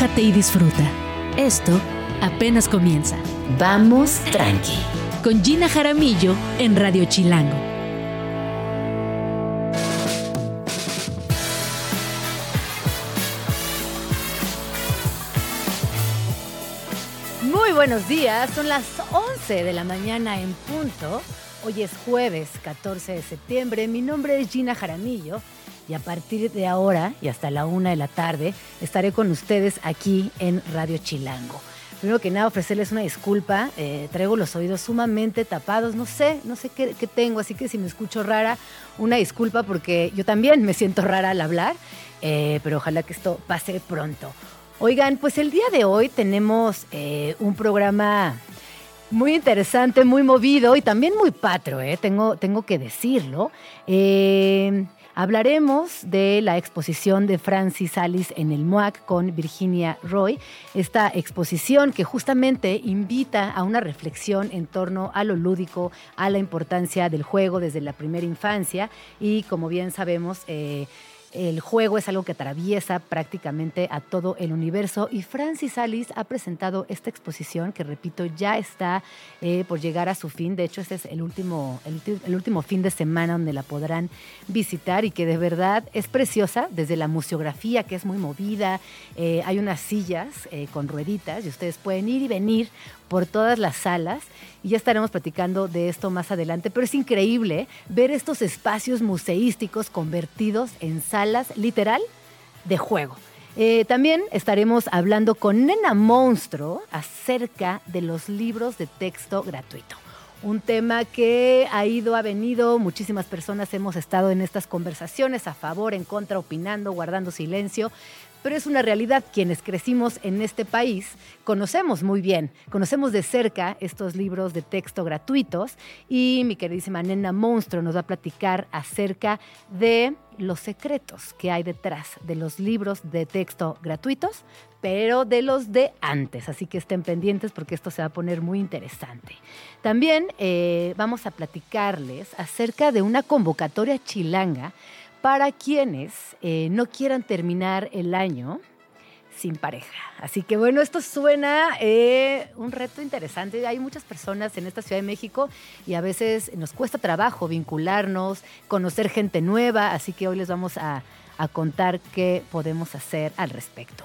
relájate y disfruta. Esto apenas comienza. Vamos tranqui. Con Gina Jaramillo en Radio Chilango. Muy buenos días, son las 11 de la mañana en punto. Hoy es jueves 14 de septiembre. Mi nombre es Gina Jaramillo y a partir de ahora y hasta la una de la tarde estaré con ustedes aquí en Radio Chilango. Primero que nada, ofrecerles una disculpa. Eh, traigo los oídos sumamente tapados. No sé, no sé qué, tengo, así que si me escucho rara, una disculpa porque yo también me siento rara al hablar, eh, pero ojalá que esto pase pronto. Oigan, pues el día de hoy tenemos eh, un programa muy interesante, muy movido y también muy patro, ¿eh? tengo, tengo que decirlo. Eh, Hablaremos de la exposición de Francis Alice en el MOAC con Virginia Roy, esta exposición que justamente invita a una reflexión en torno a lo lúdico, a la importancia del juego desde la primera infancia y como bien sabemos, eh, el juego es algo que atraviesa prácticamente a todo el universo y Francis Alice ha presentado esta exposición que, repito, ya está eh, por llegar a su fin. De hecho, este es el último, el, último fin de semana donde la podrán visitar y que de verdad es preciosa, desde la museografía que es muy movida, eh, hay unas sillas eh, con rueditas y ustedes pueden ir y venir por todas las salas y ya estaremos platicando de esto más adelante, pero es increíble ver estos espacios museísticos convertidos en salas literal de juego. Eh, también estaremos hablando con Nena Monstruo acerca de los libros de texto gratuito. Un tema que ha ido, ha venido, muchísimas personas hemos estado en estas conversaciones a favor, en contra, opinando, guardando silencio, pero es una realidad. Quienes crecimos en este país conocemos muy bien, conocemos de cerca estos libros de texto gratuitos y mi queridísima nena Monstruo nos va a platicar acerca de los secretos que hay detrás de los libros de texto gratuitos, pero de los de antes. Así que estén pendientes porque esto se va a poner muy interesante. También eh, vamos a platicarles acerca de una convocatoria chilanga para quienes eh, no quieran terminar el año sin pareja. Así que bueno, esto suena eh, un reto interesante. Hay muchas personas en esta Ciudad de México y a veces nos cuesta trabajo vincularnos, conocer gente nueva, así que hoy les vamos a, contar qué podemos hacer al respecto.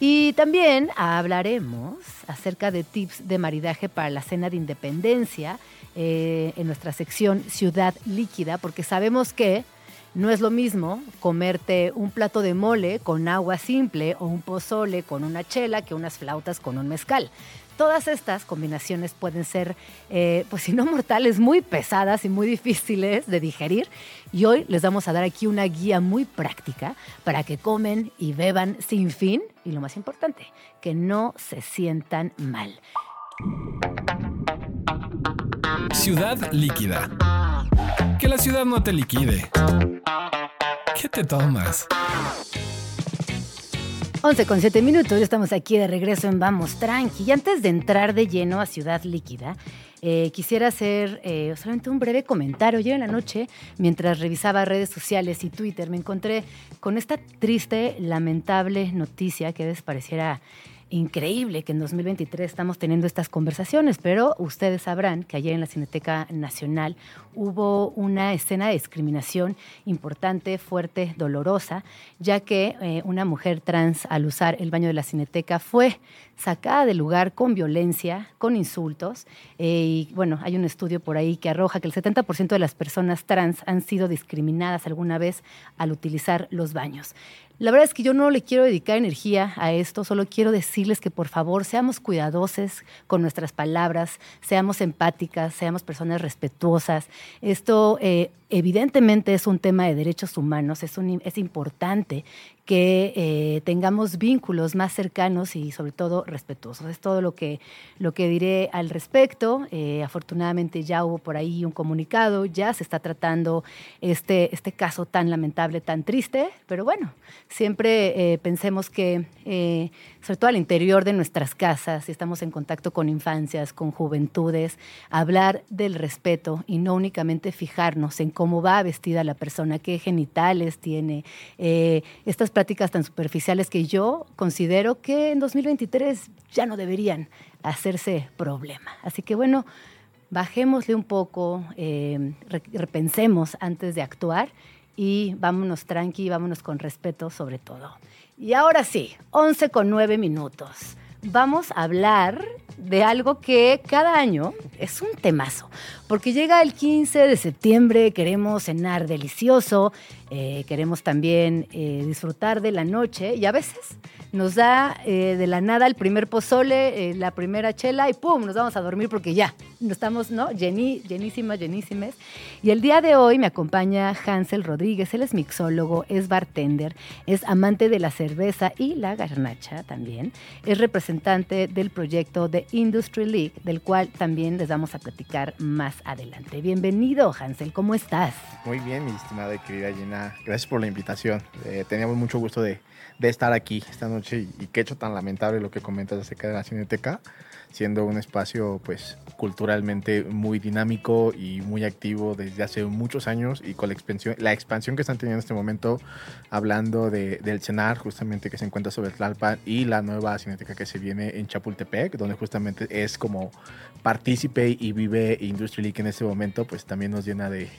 Y también hablaremos acerca de tips de maridaje para la cena de independencia eh, en nuestra sección Ciudad Líquida, porque sabemos que no es lo mismo comerte un plato de mole con agua simple o un pozole con una chela que unas flautas con un mezcal. Todas estas combinaciones pueden ser, eh, pues si no mortales, muy pesadas y muy difíciles de digerir. Y hoy les vamos a dar aquí una guía muy práctica para que comen y beban sin fin. Y lo más importante, que no se sientan mal. Ciudad líquida. Que la ciudad no te liquide. ¿Qué te tomas? 11 con 7 minutos, ya estamos aquí de regreso en Vamos Tranqui. Y antes de entrar de lleno a Ciudad Líquida, eh, quisiera hacer eh, solamente un breve comentario. Ayer en la noche, mientras revisaba redes sociales y Twitter, me encontré con esta triste, lamentable noticia que a pareciera increíble que en 2023 estamos teniendo estas conversaciones, pero ustedes sabrán que ayer en la Cineteca Nacional hubo una escena de discriminación importante, fuerte, dolorosa, ya que eh, una mujer trans al usar el baño de la Cineteca fue sacada del lugar con violencia, con insultos. Eh, y bueno, hay un estudio por ahí que arroja que el 70% de las personas trans han sido discriminadas alguna vez al utilizar los baños. La verdad es que yo no le quiero dedicar energía a esto, solo quiero decirles que por favor seamos cuidadosos con nuestras palabras, seamos empáticas, seamos personas respetuosas. Esto eh, evidentemente es un tema de derechos humanos, es, es importante que eh, tengamos vínculos más cercanos y sobre todo respetuosos. Es todo lo que, lo que diré al respecto. Eh, afortunadamente ya hubo por ahí un comunicado, ya se está tratando este, este caso tan lamentable, tan triste, pero bueno, siempre eh, pensemos que, sobre todo al interior de nuestras casas, si estamos en contacto con infancias, con juventudes, hablar del respeto y no únicamente fijarnos en cómo va vestida la persona, qué genitales tiene, estas prácticas tan superficiales que yo considero que en 2023 ya no deberían hacerse problema. Así que bueno, bajémosle un poco, eh, repensemos antes de actuar y vámonos tranqui, vámonos con respeto sobre todo. Y ahora sí, 11 con 9 minutos. Vamos a hablar de algo que cada año es un temazo, porque llega el 15 de septiembre, queremos cenar delicioso, eh, queremos también eh, disfrutar de la noche y a veces nos da eh, de la nada el primer pozole, la primera chela y ¡pum! Nos vamos a dormir porque ya, estamos, ¿no? llenísimas, llenísimas. Y el día de hoy me acompaña Hansel Rodríguez, él es mixólogo, es bartender, es amante de la cerveza y la garnacha también, es representante del proyecto de Industry League, del cual también les vamos a platicar más adelante. Bienvenido, Hansel, ¿cómo estás? Muy bien, mi estimada y querida Gina. Gracias por la invitación. Eh, teníamos mucho gusto de, de, estar aquí esta noche y, qué hecho tan lamentable lo que comentas acerca de la Cineteca, siendo un espacio pues culturalmente muy dinámico y muy activo desde hace muchos años y con la expansión, la expansión que están teniendo en este momento, hablando de, del CENAR, justamente que se encuentra sobre Tlalpan y la nueva Cineteca que se viene en Chapultepec, donde justamente es como partícipe y vive Industry League en este momento, pues también nos llena de,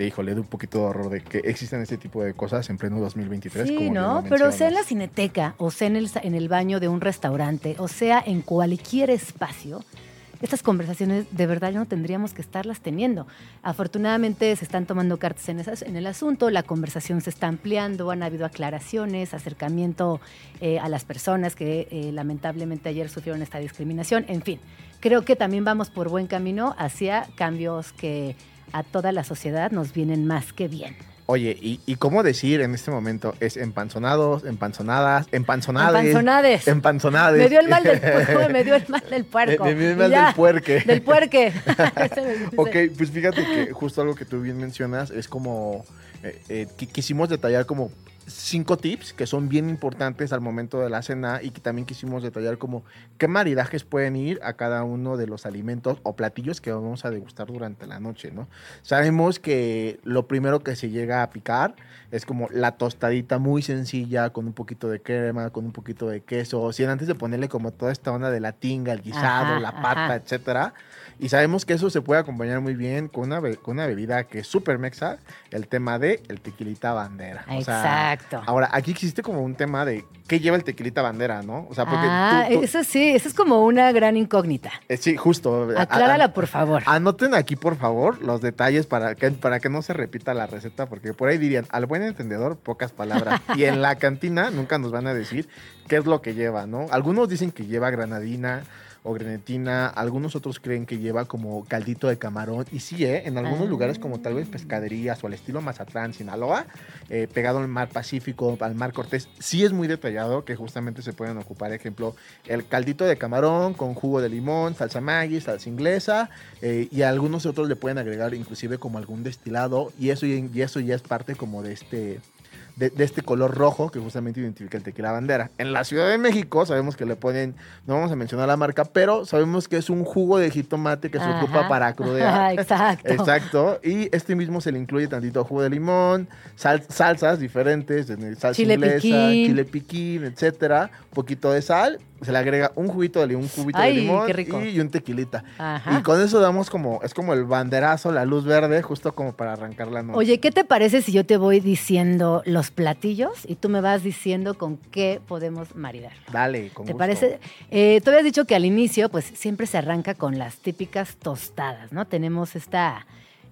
de híjole, de un poquito de horror de que existan este tipo de cosas en pleno 2023. Sí, ¿no? Pero sea en la cineteca, o sea en el, en el baño de un restaurante, o sea en cualquier espacio, estas conversaciones de verdad no tendríamos que estarlas teniendo. Afortunadamente se están tomando cartas en, en el asunto, la conversación se está ampliando, han habido aclaraciones, acercamiento eh, a las personas que eh, lamentablemente ayer sufrieron esta discriminación, en fin. Creo que también vamos por buen camino hacia cambios que a toda la sociedad nos vienen más que bien. Oye, ¿y, cómo decir en este momento? ¿Es empanzonados, empanzonadas, empanzonades? Empanzonades. Empanzonades. Me dio el mal del puerco. me dio el mal del puerco. Me, dio el mal del puerque. Del puerque. ok, pues fíjate que justo algo que tú bien mencionas es como, eh, eh, quisimos detallar como cinco tips que son bien importantes al momento de la cena y que también quisimos detallar como qué maridajes pueden ir a cada uno de los alimentos o platillos que vamos a degustar durante la noche, ¿no? Sabemos que lo primero que se llega a picar es como la tostadita muy sencilla con un poquito de crema, con un poquito de queso, sin antes de ponerle como toda esta onda de la tinga, el guisado, la pata, etcétera. Y sabemos que eso se puede acompañar muy bien con una, con una bebida que es súper mexa, el tema de el tequilita bandera. Exacto. ahora, aquí existe como un tema de qué lleva el tequilita bandera, ¿no? O sea, porque ah, eso sí, eso es como una gran incógnita. Eh, sí, justo. Aclárala, por favor. Anoten aquí, por favor, los detalles para que, para que no se repita la receta, porque por ahí dirían, al buen entendedor, pocas palabras. y en la cantina nunca nos van a decir qué es lo que lleva, ¿no? Algunos dicen que lleva granadina, o grenetina. Algunos otros creen que lleva como caldito de camarón. Y sí, ¿eh? en algunos ah. lugares como tal vez pescaderías o al estilo Mazatlán, Sinaloa, eh, pegado al mar Pacífico, al mar Cortés, sí es muy detallado que justamente se pueden ocupar, ejemplo, el caldito de camarón con jugo de limón, salsa Maggi, salsa inglesa eh, y algunos otros le pueden agregar inclusive como algún destilado y eso, y eso ya es parte como de este de, este color rojo que justamente identifica el tequila bandera. En la Ciudad de México sabemos que le ponen, no vamos a mencionar la marca, pero sabemos que es un jugo de jitomate que se ocupa para crudear. Exacto. Exacto. Y este mismo se le incluye tantito jugo de limón, salsas diferentes, salsa chile inglesa, piquín. chile piquín, etcétera, un poquito de sal se le agrega un juguito de limón, un cubito de limón y, un tequilita. Y con eso damos como, es como el banderazo, la luz verde, justo como para arrancar la noche. Oye, ¿qué te parece si yo te voy diciendo los platillos y tú me vas diciendo con qué podemos maridar? Dale, con ¿Te parece? Eh, tú habías dicho que al inicio, pues siempre se arranca con las típicas tostadas, ¿no? Tenemos esta,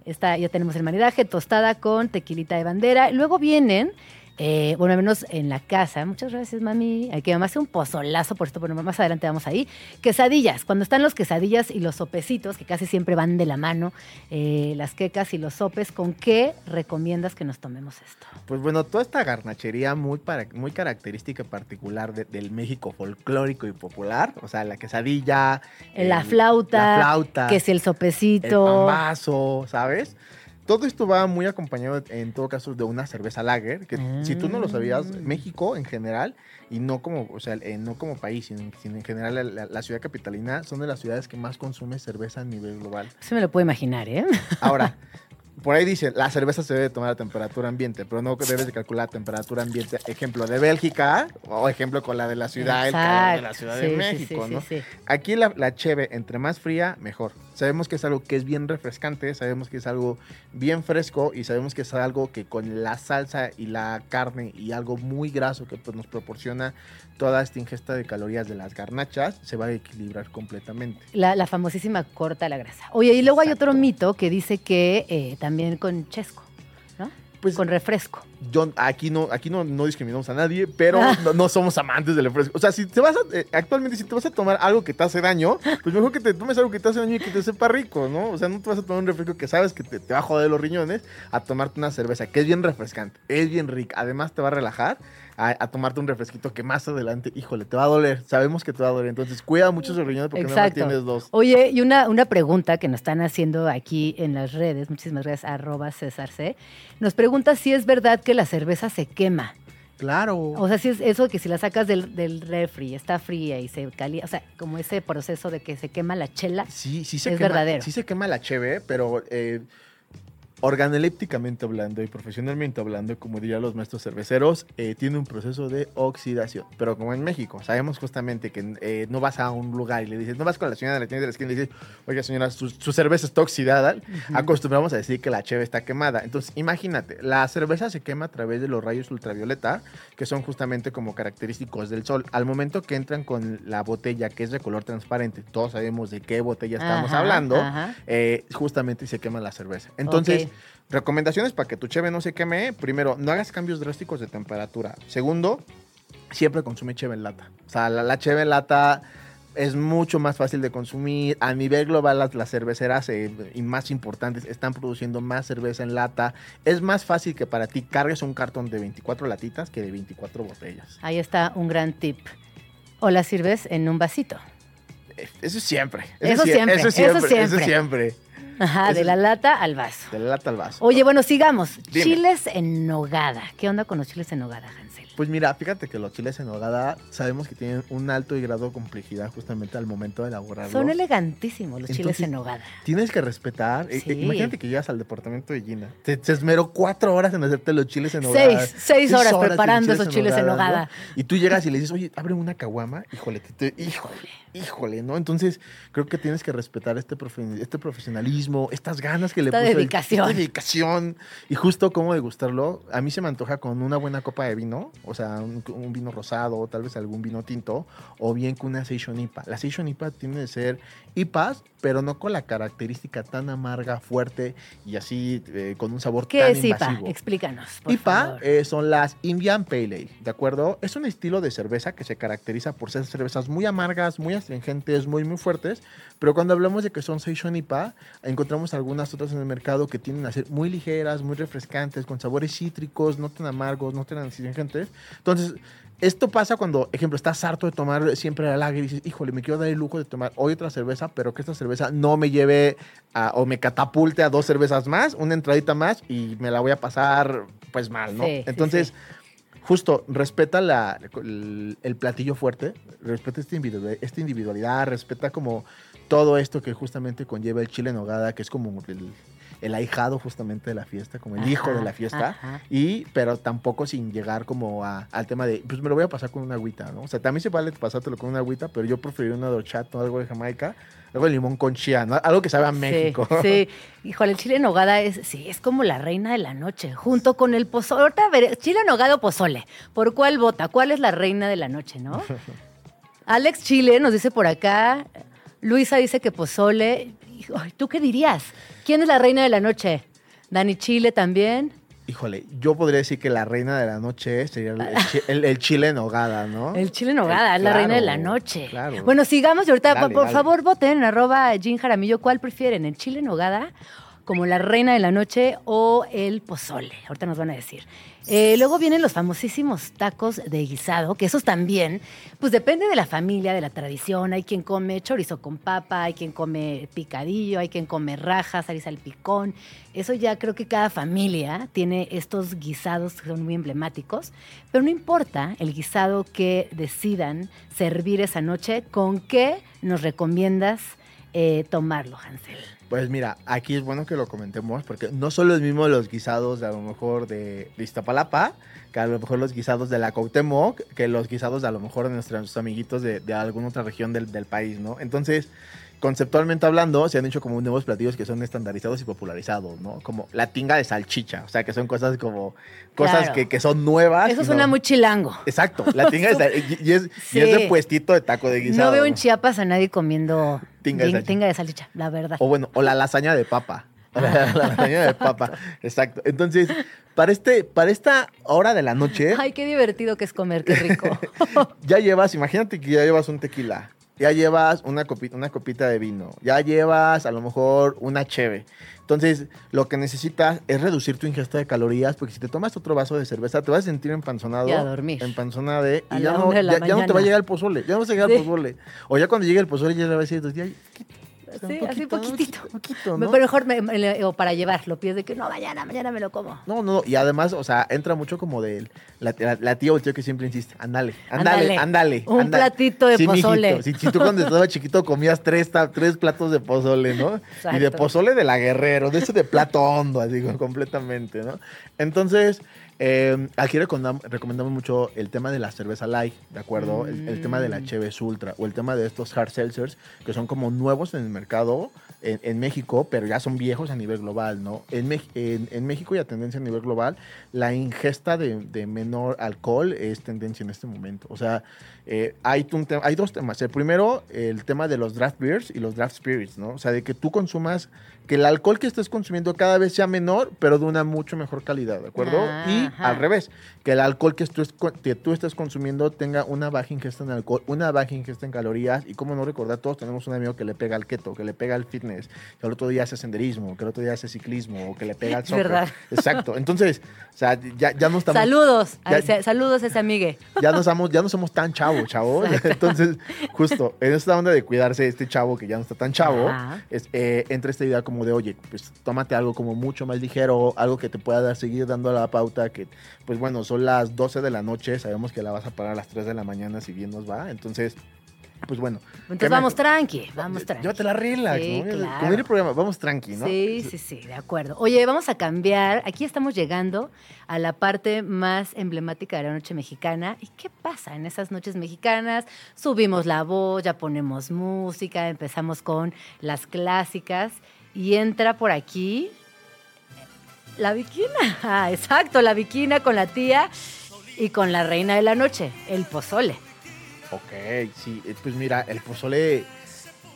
esta ya tenemos el maridaje, tostada con tequilita de bandera. Luego vienen eh, bueno, al menos en la casa. Muchas gracias, mami. Hay que mamá hace un pozolazo, por esto, pero más adelante vamos ahí. Quesadillas. Cuando están los quesadillas y los sopecitos, que casi siempre van de la mano, eh, las quecas y los sopes, ¿con qué recomiendas que nos tomemos esto? Pues bueno, toda esta garnachería muy, para, muy característica y particular del México folclórico y popular. O sea, la quesadilla. La flauta. La flauta. Que si el sopecito. El pambazo, ¿sabes? Todo esto va muy acompañado, en todo caso, de una cerveza lager, que si tú no lo sabías, Ah. México en general, y no como, o sea, eh, no como país, sino, sino en general la, la- la ciudad capitalina, son de las ciudades que más consume cerveza a nivel global. Se me lo puedo imaginar, ¿eh? Ahora, por ahí dice, la cerveza se debe tomar a temperatura ambiente, pero no debes de calcular temperatura ambiente. Ejemplo de Bélgica o ejemplo con la de la ciudad, el calor de la. Ciudad Sí, de México, sí, ¿no? sí, sí. Aquí la, la cheve, entre más fría, mejor. Sabemos que es algo que es bien refrescante, sabemos que es algo bien fresco y sabemos que es algo que con la salsa y la carne y algo muy graso que pues, nos proporciona toda esta ingesta de calorías de las garnachas, se va a equilibrar completamente. La, la famosísima corta la grasa. Oye, y luego hay otro mito que dice que eh, también con chesco. Pues con refresco. yo aquí no aquí no, no discriminamos a nadie, pero no, no somos amantes del refresco. O sea, si te vas a, eh, actualmente si te vas a tomar algo que te hace daño, pues mejor que te tomes algo que te hace daño y que te sepa rico, ¿no? O sea, no te vas a tomar un refresco que sabes que te, te va a joder los riñones a tomarte una cerveza que es bien refrescante, es bien rica, además te va a relajar. A, a tomarte un refresquito que más adelante, híjole, te va a doler. Sabemos que te va a doler. Entonces, cuida mucho esos riñones porque no tienes dos. Oye, y una, una pregunta que nos están haciendo aquí en las redes, muchísimas gracias, arroba César C. Nos pregunta si es verdad que la cerveza se quema. Claro. O sea, si es eso que si la sacas del, del refri, está fría y se calienta, o sea, como ese proceso de que se quema la chela. Sí, sí se Es quema, verdadero. Sí se quema la cheve, pero eh, organolépticamente hablando y profesionalmente hablando, como dirían los maestros cerveceros, eh, tiene un proceso de oxidación. Pero como en México, sabemos justamente que eh, no vas a un lugar y le dices, no vas con la señora de la tienda de la esquina y le dices, oiga señora, su, su cerveza está oxidada. Acostumbramos a decir que la cheve está quemada. Entonces, imagínate, la cerveza se quema a través de los rayos ultravioleta, que son justamente como característicos del sol. Al momento que entran con la botella, que es de color transparente, todos sabemos de qué botella estamos Ajá, hablando, ajá. eh, justamente se quema la cerveza. Entonces, Recomendaciones para que tu cheve no se queme. Primero, no hagas cambios drásticos de temperatura. Segundo, siempre consume cheve en lata. O sea, la, la cheve en lata es mucho más fácil de consumir. A nivel global, las, las cerveceras eh, y más importantes están produciendo más cerveza en lata. Es más fácil que para ti cargues un cartón de 24 latitas que de 24 botellas. Ahí está un gran tip. O la sirves en un vasito. Eso siempre. Eso sie- siempre, Eso eso siempre. Eso siempre. siempre. Ajá, de la lata al vaso. De la lata al vaso. Oye, bueno, sigamos. Dime. Chiles en nogada. ¿Qué onda con los chiles en nogada, Hansel? Pues mira, fíjate que los chiles en nogada sabemos que tienen un alto y grado de complejidad justamente al momento de elaborarlos. Son elegantísimos los chiles en nogada. Tienes que respetar. eh, Sí. eh, imagínate que llegas al departamento de Gina. Te, se esmeró cuatro horas en hacerte los chiles en nogada. Seis, seis horas preparando esos chiles en nogada. ¿no? Y tú llegas y le dices, oye, abre una caguama. Híjole, te- te- híjole, híjole, ¿no? Entonces, creo que tienes que respetar este, profe- este profesionalismo, estas ganas que Esta le puso. el- dedicación. esta dedicación. Y justo cómo degustarlo. A mí se me antoja con una buena copa de vino, o sea, un, un vino rosado, tal vez algún vino tinto, o bien con una Seishon IPA. La Seishon IPA tiene de ser IPAs, pero no con la característica tan amarga, fuerte y así eh, con un sabor ¿Qué tan es IPA? Explícanos, por IPA favor. eh, son las Indian Pale Ale, ¿de acuerdo? Es un estilo de cerveza que se caracteriza por ser cervezas muy amargas, muy astringentes, muy, muy fuertes, pero cuando hablamos de que son Seishon IPA, encontramos algunas otras en el mercado que tienden a ser muy ligeras, muy refrescantes, con sabores cítricos, no tan amargos, no tan astringentes. Entonces, esto pasa cuando, ejemplo, estás harto de tomar siempre la lager y dices, híjole, me quiero dar el lujo de tomar hoy otra cerveza, pero que esta cerveza no me lleve a- o me catapulte a dos cervezas más, una entradita más y me la voy a pasar pues mal, ¿no? Sí, sí, Entonces, sí. Justo, respeta la, el, platillo fuerte, respeta esta individualidad, esta individualidad, respeta como todo esto que justamente conlleva el chile en nogada, que es como el, el ahijado justamente de la fiesta, como el hijo de la fiesta. ajá. Y, pero tampoco sin llegar como a- al tema de, pues me lo voy a pasar con una agüita, ¿no? O sea, también se vale pasártelo con una agüita, pero yo preferiría una dorchato, algo de Jamaica, algo de limón con chía, ¿no? Algo que sabe a México. Sí, sí. Híjole, el chile en nogada es, sí, es como la reina de la noche, junto con el pozole. Ahorita a ver, chile en nogada o pozole. ¿Por cuál vota? ¿Cuál es la reina de la noche, no? Alex Chile nos dice por acá, Luisa dice que pozole. ¿Tú qué dirías? ¿Quién es la reina de la noche? Dani Chile también. Híjole, yo podría decir que la reina de la noche sería el, el el- chile en nogada, ¿no? El chile en nogada, El- es la reina de la noche. Claro. Bueno, sigamos y ahorita, Dale, por dale. favor, voten en arroba Jean Jaramillo. ¿Cuál prefieren? ¿El chile en nogada como la reina de la noche o el pozole? Ahorita nos van a decir. Eh, luego vienen los famosísimos tacos de guisado, que esos también, pues depende de la familia, de la tradición. Hay quien come chorizo con papa, hay quien come picadillo, hay quien come rajas, al picón. Eso ya creo que cada familia tiene estos guisados que son muy emblemáticos, pero no importa el guisado que decidan servir esa noche, ¿con qué nos recomiendas eh, tomarlo, Hansel? Pues mira, aquí es bueno que lo comentemos porque no solo es mismo los guisados de a lo mejor de, de Iztapalapa, que a lo mejor los guisados de la Cuauhtémoc, que los guisados de a lo mejor de nuestros amiguitos de, alguna otra región del país, ¿no? Entonces, conceptualmente hablando, se han hecho como nuevos platillos que son estandarizados y popularizados, ¿no? Como la tinga de salchicha, o sea, que son cosas como, cosas Claro. que, que son nuevas. Eso y suena no- muy chilango. Exacto, la tinga de salchicha, y, es, y es Sí. de puestito de taco de guisado. No veo en Chiapas a nadie comiendo Tinga de salchicha. tinga de salchicha, la verdad. O bueno, o la lasaña de papa. la lasaña de papa, exacto. Entonces, para, este, para esta hora de la noche, Ay, qué divertido que es comer, qué rico. ya llevas, imagínate que ya llevas un tequila, ya llevas una copita, una copita de vino, ya llevas a lo mejor una cheve. Entonces, lo que necesitas es reducir tu ingesta de calorías, porque si te tomas otro vaso de cerveza, te vas a sentir empanzonado. Y a dormir. Empanzonada de. Y ya no, de ya, ya no te va a llegar el pozole. Ya no vas a llegar Sí. el pozole. O ya cuando llegue el pozole, ya le vas a decir, ya, Sí, así poquitito. poquito, Me- ¿no? Pero mejor me- me- o para llevar, lo pides de que no, mañana, mañana me lo como. No, no, y además, o sea, entra mucho como de la, la- la tía o el tío que siempre insiste, ándale, ándale, Ándale. ándale. Un ándale". platito de Sí, mijito, pozole. Si, si tú cuando estabas chiquito comías tres, tres platos de pozole, ¿no? Y de pozole de la Guerrero, de ese de plato hondo, así completamente, ¿no? Entonces, eh, aquí recomendam- recomendamos mucho el tema de la cerveza light, ¿de acuerdo? El, el tema de la Mm. Cheves Ultra o el tema de estos hard seltzers que son como nuevos en el mercado en, en México, pero ya son viejos a nivel global, ¿no? En, Mex- en, en México y a tendencia a nivel global, la ingesta de, de menor alcohol es tendencia en este momento. O sea, eh, hay, un hay dos temas. El primero, el tema de los draft beers y los draft spirits, ¿no? O sea, de que tú consumas, que el alcohol que estés consumiendo cada vez sea menor, pero de una mucho mejor calidad, ¿de acuerdo? Y al revés, que el alcohol que tú, que tú estés consumiendo tenga una baja ingesta en alcohol, una baja ingesta en calorías. Y como no recordar, todos tenemos un amigo que le pega al keto, que le pega al fitness, que el otro día hace senderismo, que el otro día hace ciclismo, o que le pega al soccer. verdad. Exacto. Entonces, o sea, ya, ya no estamos Saludos, Ya- saludos a ese amigue. ya no somos, ya no somos tan chavo, chavo. Entonces, justo en esta onda de cuidarse este chavo que ya no está tan chavo, es, eh, entra esta idea como de, oye, pues tómate algo como mucho más ligero, algo que te pueda dar, seguir dando la pauta, que pues bueno, son las 12 de la noche, sabemos que la vas a parar a las 3 de la mañana si bien nos va, entonces, pues bueno. Entonces ¿qué vamos me- tranqui, vamos tranqui. Llévatela relax, Sí, ¿no? claro. Como el programa, vamos tranqui, ¿no? Sí, sí, sí, de acuerdo. Oye, vamos a cambiar. Aquí estamos llegando a la parte más emblemática de la noche mexicana. ¿Y qué pasa en esas noches mexicanas? Subimos la voz, ya ponemos música, empezamos con las clásicas y entra por aquí la viquina. Ah, exacto, la viquina con la tía y con la reina de la noche, el pozole. Ok, sí, eh, pues mira, el pozole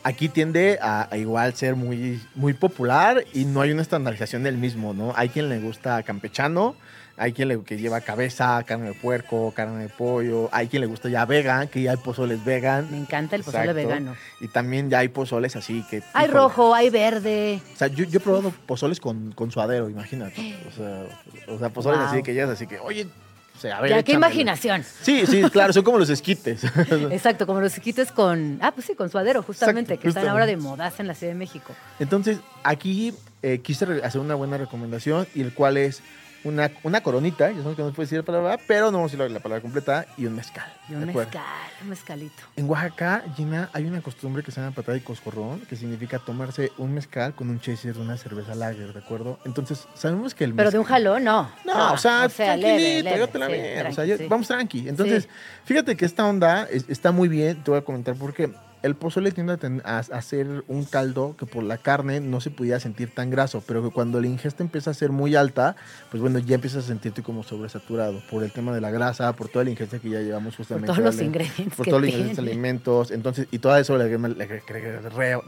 aquí tiende a, a igual ser muy, muy popular y no hay una estandarización del mismo, ¿no? Hay quien le gusta campechano, hay quien le que lleva cabeza, carne de puerco, carne de pollo, hay quien le gusta ya vegan, que ya hay pozoles vegan. Me encanta el pozole Exacto. vegano. Y también ya hay pozoles así que... Hay híjole, rojo, hay verde. O sea, yo, yo he probado pozoles con, con suadero, imagínate. O sea, o sea pozoles Wow. así que ya es así que, oye, o sea, a ver, Ya, qué imaginación. Sí, sí, claro, son como los esquites. Exacto, como los quites con. Ah, pues sí, con suadero, justamente, Exacto, que están justamente. ahora de modaza en la Ciudad de México. Entonces, aquí eh, quise hacer una buena recomendación, y el cual es una, una coronita, ya sabemos que no puede decir la palabra, pero no vamos a decir la, la palabra completa, y un mezcal. Y un mezcal, un mezcalito. En Oaxaca, Gina, hay una costumbre que se llama patada y coscorrón, que significa tomarse un mezcal con un chaser de una cerveza lager, ¿de acuerdo? Entonces, sabemos que el Pero de un mezcal- jalón, no. No, o sea, tranquilito, leve, leve, llévatela sí, bien. o tranqui, sea, ya- sí. vamos tranqui. Entonces, Sí. fíjate que esta onda es- está muy bien. Te voy a comentar por qué. El pozole tiende a, ser un caldo que por la carne no se pudiera sentir tan graso, pero que cuando la ingesta empieza a ser muy alta, pues bueno, ya empiezas a sentirte como sobresaturado por el tema de la grasa, por toda la ingesta que ya llevamos Por justamente. todos los ingredientes por todos los ingredientes alimentos, entonces, y todo eso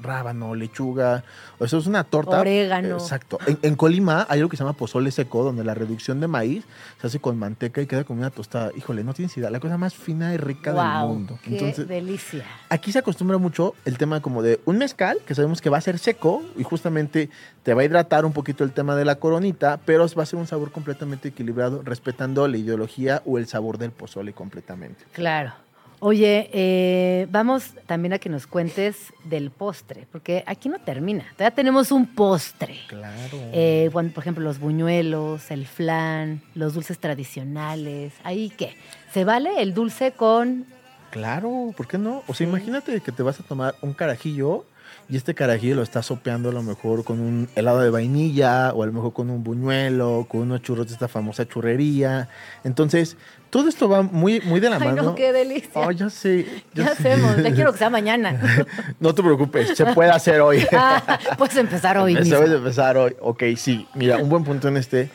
rábano, lechuga, o sea, es una torta. Orégano. Exacto. En, en Colima hay algo que se llama pozole seco, donde la reducción de maíz se hace con manteca y queda como una tostada. Híjole, no tienes idea, la cosa más fina y rica del mundo. qué Entonces, delicia. aquí se acostumbra acostumbra mucho el tema como de un mezcal, que sabemos que va a ser seco y justamente te va a hidratar un poquito el tema de la coronita, pero va a ser un sabor completamente equilibrado, respetando la ideología o el sabor del pozole completamente. Claro. Oye, eh, vamos también a que nos cuentes del postre, porque aquí no termina. Todavía tenemos un postre. Claro. Eh, por ejemplo, los buñuelos, el flan, los dulces tradicionales. ¿Ahí qué? ¿Se vale el dulce con Claro, ¿por qué no? O sea, Sí. imagínate que te vas a tomar un carajillo y este carajillo lo estás sopeando a lo mejor con un helado de vainilla o a lo mejor con un buñuelo, con unos churros de esta famosa churrería. Entonces, todo esto va muy, muy de la Ay, mano. no, qué delicia. Oh, ya sé. ya sé. hacemos, ya quiero que sea mañana. No te preocupes, se puede hacer hoy. Ah, puedes empezar hoy Se puede empezar hoy. Ok, sí. Mira, un buen punto en este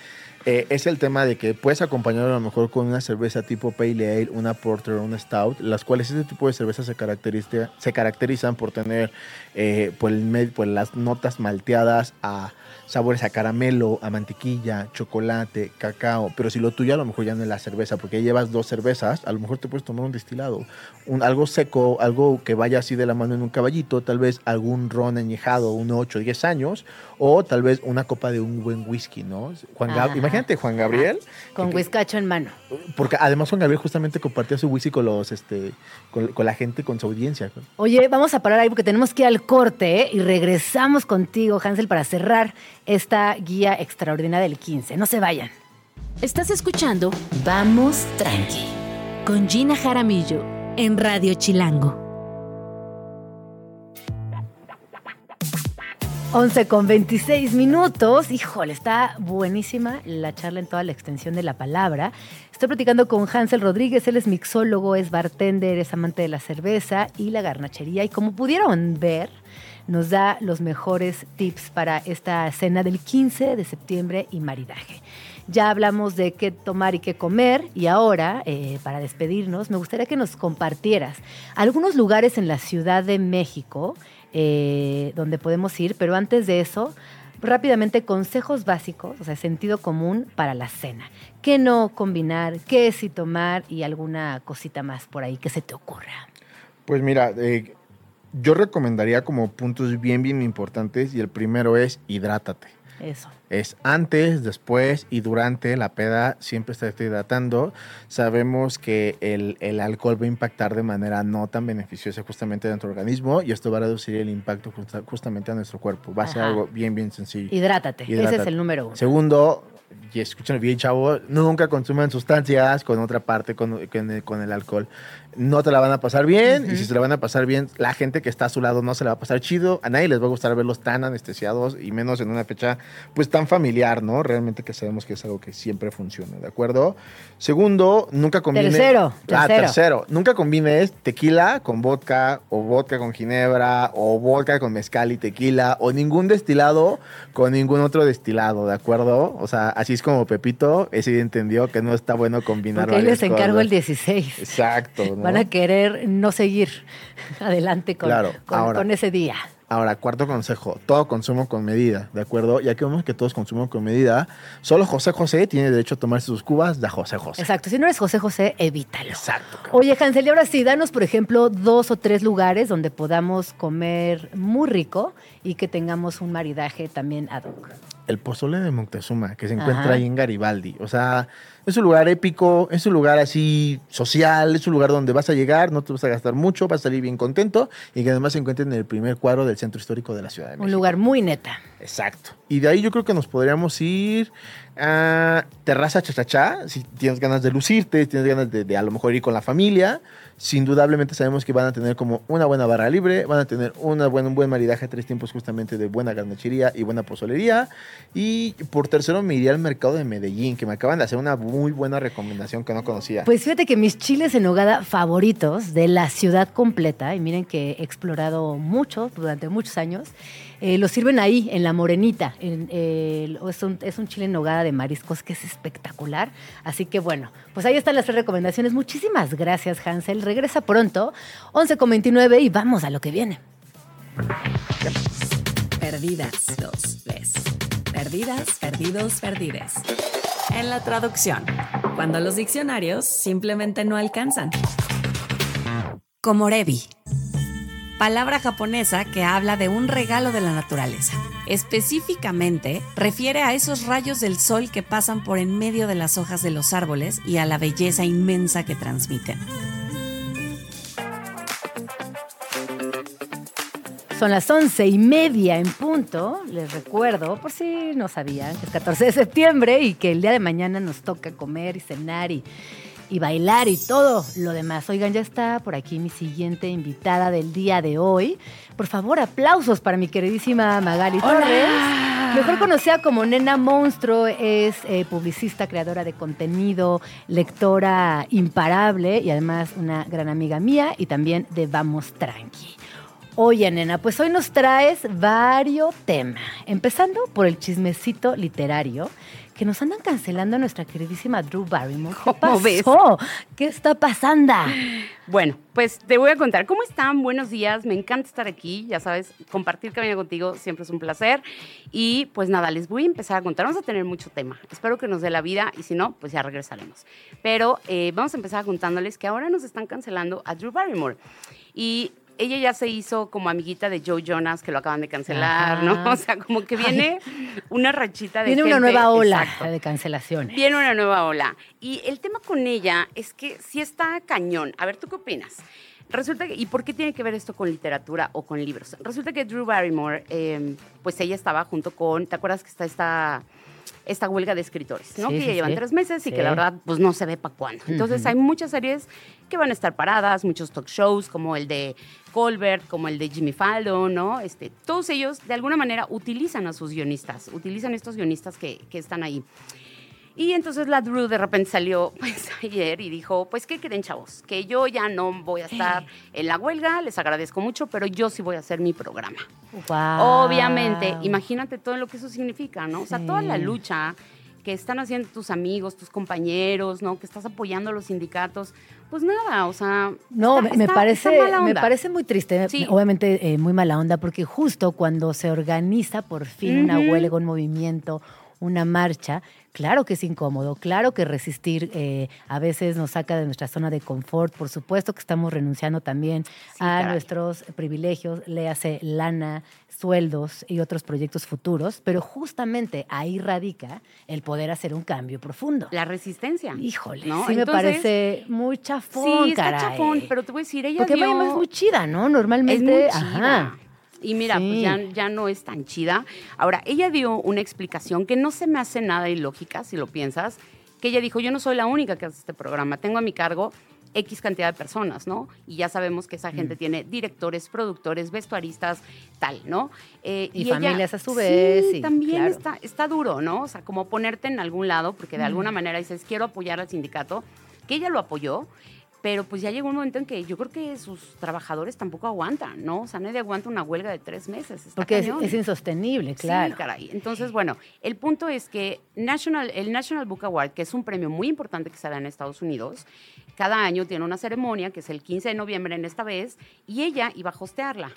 eh, es el tema de que puedes acompañarlo a lo mejor con una cerveza tipo Pale Ale, una Porter o una Stout, las cuales este tipo de cervezas se, caracteriza- se caracterizan por tener eh, las notas malteadas a sabores a caramelo, a mantequilla, chocolate, cacao, pero si lo tuyo a lo mejor ya no es la cerveza, porque ya llevas dos cervezas, a lo mejor te puedes tomar un destilado, un, algo seco, algo que vaya así de la mano en un caballito, tal vez algún ron añejado, unos 8 o 10 años, o tal vez una copa de un buen whisky, ¿no? Juan Gab- imagínate Juan Gabriel, Con whiskacho en mano. porque además Juan Gabriel justamente compartía su whisky con los, este, con, con la gente, con su audiencia. Oye, vamos a parar ahí porque tenemos que ir al corte ¿eh? y regresamos contigo, Hansel, para cerrar esta guía extraordinaria del 15. No se vayan. Estás escuchando Vamos tranqui. con Gina Jaramillo en Radio Chilango. 11 con 26 minutos. Híjole, está buenísima la charla en toda la extensión de la palabra. Estoy platicando con Hansel Rodríguez, él es mixólogo, es bartender, es amante de la cerveza y la garnachería. Y como pudieron ver, nos da los mejores tips para esta cena del 15 de septiembre y maridaje. Ya hablamos de qué tomar y qué comer y ahora, eh, para despedirnos, me gustaría que nos compartieras algunos lugares en la Ciudad de México eh, donde podemos ir, pero antes de eso, rápidamente consejos básicos, o sea, sentido común para la cena. ¿Qué no combinar? ¿Qué sí tomar? Y alguna cosita más por ahí que se te ocurra. Pues mira, eh, yo recomendaría como puntos bien, bien importantes y el primero es hidrátate. Eso. Es antes, después y durante la peda, siempre estarte hidratando. Sabemos que el, el alcohol va a impactar de manera no tan beneficiosa justamente a nuestro organismo y esto va a reducir el impacto justa- justamente a nuestro cuerpo. Va a ser Ajá. algo bien, bien sencillo. Hidrátate. Ese es Hidrátate. el número uno. Segundo, y escuchen bien, chavo, nunca consuman sustancias con otra parte, con, con el, con el alcohol. No te la van a pasar bien, y si se la van a pasar bien, la gente que está a su lado no se la va a pasar chido. A nadie les va a gustar verlos tan anestesiados y menos en una fecha pues tan familiar, ¿no? Realmente que sabemos que es algo que siempre funciona, ¿de acuerdo? Segundo, nunca combines... Tercero, Ah, tercero. tercero. Nunca combines tequila con vodka o vodka con ginebra o vodka con mezcal y tequila o ningún destilado con ningún otro destilado, ¿de acuerdo? O sea, así es como Pepito, ese entendió que no está bueno combinar Porque ahí les varias encargo cosas. el 16. Exacto. ¿No? Van a querer no seguir adelante con, Claro, con- ahora. con ese día. Ahora, cuarto consejo, todo consumo con medida, ¿de acuerdo? Ya que vemos que todos consumen con medida, solo José José tiene derecho a tomarse sus cubas de José José. Exacto. Si no eres José José, evítalo. Exacto. cabrón. Oye, Hansel, y ahora sí, danos, por ejemplo, dos o tres lugares donde podamos comer muy rico y que tengamos un maridaje también ad hoc. El pozole de Moctezuma, que se encuentra Ajá. ahí en Garibaldi. O sea, es un lugar épico, es un lugar así social, es un lugar donde vas a llegar, no te vas a gastar mucho, vas a salir bien contento y que además se encuentra en el primer cuadro del centro histórico de la Ciudad de México. Un lugar muy neta. Exacto. Y de ahí yo creo que nos podríamos ir a Terraza Chachachá, si tienes ganas de lucirte, si tienes ganas de, de a lo mejor ir con la familia. Sin indudablemente sabemos que van a tener como una buena barra libre, van a tener una buena, un buen maridaje a tres tiempos justamente de buena garnachería y buena pozolería. Y por tercero me iría al mercado de Medellín, que me acaban de hacer una muy buena recomendación que no conocía. Pues fíjate que mis chiles en nogada favoritos de la ciudad completa, y miren que he explorado mucho durante muchos años, eh, los sirven ahí, en La Morenita. En, eh, es, un, es un chile en nogada de mariscos que es espectacular. Así que bueno, pues ahí están las tres recomendaciones. Muchísimas gracias, Hansel. Regresa pronto, 11.29 y vamos a lo que viene. Perdidas, dos, tres. Perdidas, perdidos, perdides. En la traducción, cuando los diccionarios simplemente no alcanzan. Como Revi. Palabra japonesa que habla de un regalo de la naturaleza. Específicamente, refiere a esos rayos del sol que pasan por en medio de las hojas de los árboles y a la belleza inmensa que transmiten. Son las once y media en punto. Les recuerdo, por si no sabían, que es 14 de septiembre y que el día de mañana nos toca comer y cenar y, y bailar y todo lo demás. Oigan, ya está por aquí mi siguiente invitada del día de hoy. Por favor, aplausos para mi queridísima Magali Torres. Mejor conocida como Nena Monstruo, es eh, publicista, creadora de contenido, lectora imparable y además una gran amiga mía y también de Vamos Tranqui. Oye, nena, pues hoy nos traes varios temas, empezando por el chismecito literario, que nos andan cancelando a nuestra queridísima Drew Barrymore. ¿Qué pasó? ¿Qué está pasando? Bueno, pues te voy a contar. ¿Cómo están? Buenos días. Me encanta estar aquí. Ya sabes, compartir camino contigo siempre es un placer. Y pues nada, les voy a empezar a contar. Vamos a tener mucho tema. Espero que nos dé la vida y si no, pues ya regresaremos. Pero eh, vamos a empezar contándoles que ahora nos están cancelando a Drew Barrymore. Y ella ya se hizo como amiguita de Joe Jonas, que lo acaban de cancelar, Ajá. ¿no? O sea, como que viene una rachita de Viene una gente- nueva ola Exacto. de cancelaciones. Viene una nueva ola. Y el tema con ella es que sí está cañón. A ver, ¿tú qué opinas? Resulta que, ¿y por qué tiene que ver esto con literatura o con libros? Resulta que Drew Barrymore, eh, pues ella estaba junto con, ¿te acuerdas que está esta, esta huelga de escritores, ¿no? Sí, que sí, ya llevan sí. tres meses y que la verdad, pues no se ve para cuándo. Entonces hay muchas series que van a estar paradas, muchos talk shows como el de Colbert, como el de Jimmy Fallon, ¿no? Este, todos ellos de alguna manera utilizan a sus guionistas, utilizan estos guionistas que, que están ahí. Y entonces la Drew de repente salió pues ayer y dijo, pues ¿qué creen chavos? Que yo ya no voy a estar en la huelga, les agradezco mucho, pero yo sí voy a hacer mi programa. Guau. Obviamente, imagínate todo lo que eso significa, ¿no? O sea, Sí. toda la lucha que están haciendo tus amigos, tus compañeros, ¿no? Que estás apoyando a los sindicatos. Pues nada, o sea... No, está- me, está- parece, está me parece muy triste, Sí. obviamente eh, muy mala onda, porque justo cuando se organiza por fin una huelga, un movimiento, una marcha, claro que es incómodo, claro que resistir eh, a veces nos saca de nuestra zona de confort, por supuesto que estamos renunciando también Sí, a caray. nuestros privilegios, le hace lana, sueldos y otros proyectos futuros, pero justamente ahí radica el poder hacer un cambio profundo. La resistencia. Híjole, ¿no? sí me parece muy chafón, Sí, está caray. chafón, pero te voy a decir, ella Porque dio... Es muy chida, ¿no? Normalmente. Es muy ajá. Y mira, Sí. pues ya, ya no es tan chida. Ahora, ella dio una explicación que no se me hace nada ilógica, si lo piensas, que ella dijo, yo no soy la única que hace este programa, tengo a mi cargo X cantidad de personas, ¿no? Y ya sabemos que esa Mm. gente tiene directores, productores, vestuaristas, tal, ¿no? Eh, Y ella- familias a su vez, Sí, sí, también claro. está, está duro, ¿no? O sea, como ponerte en algún lado, porque de Mm. alguna manera dices, quiero apoyar al sindicato, que ella lo apoyó, pero pues ya llegó un momento en que yo creo que sus trabajadores tampoco aguantan, ¿no? O sea, nadie aguanta una huelga de tres meses. Está Porque es insostenible, claro. Sí, caray. Entonces, bueno, el punto es que National, el National Book Award, que es un premio muy importante que se da en Estados Unidos, cada año tiene una ceremonia, que es el 15 de noviembre en esta vez, y ella iba a hostearla.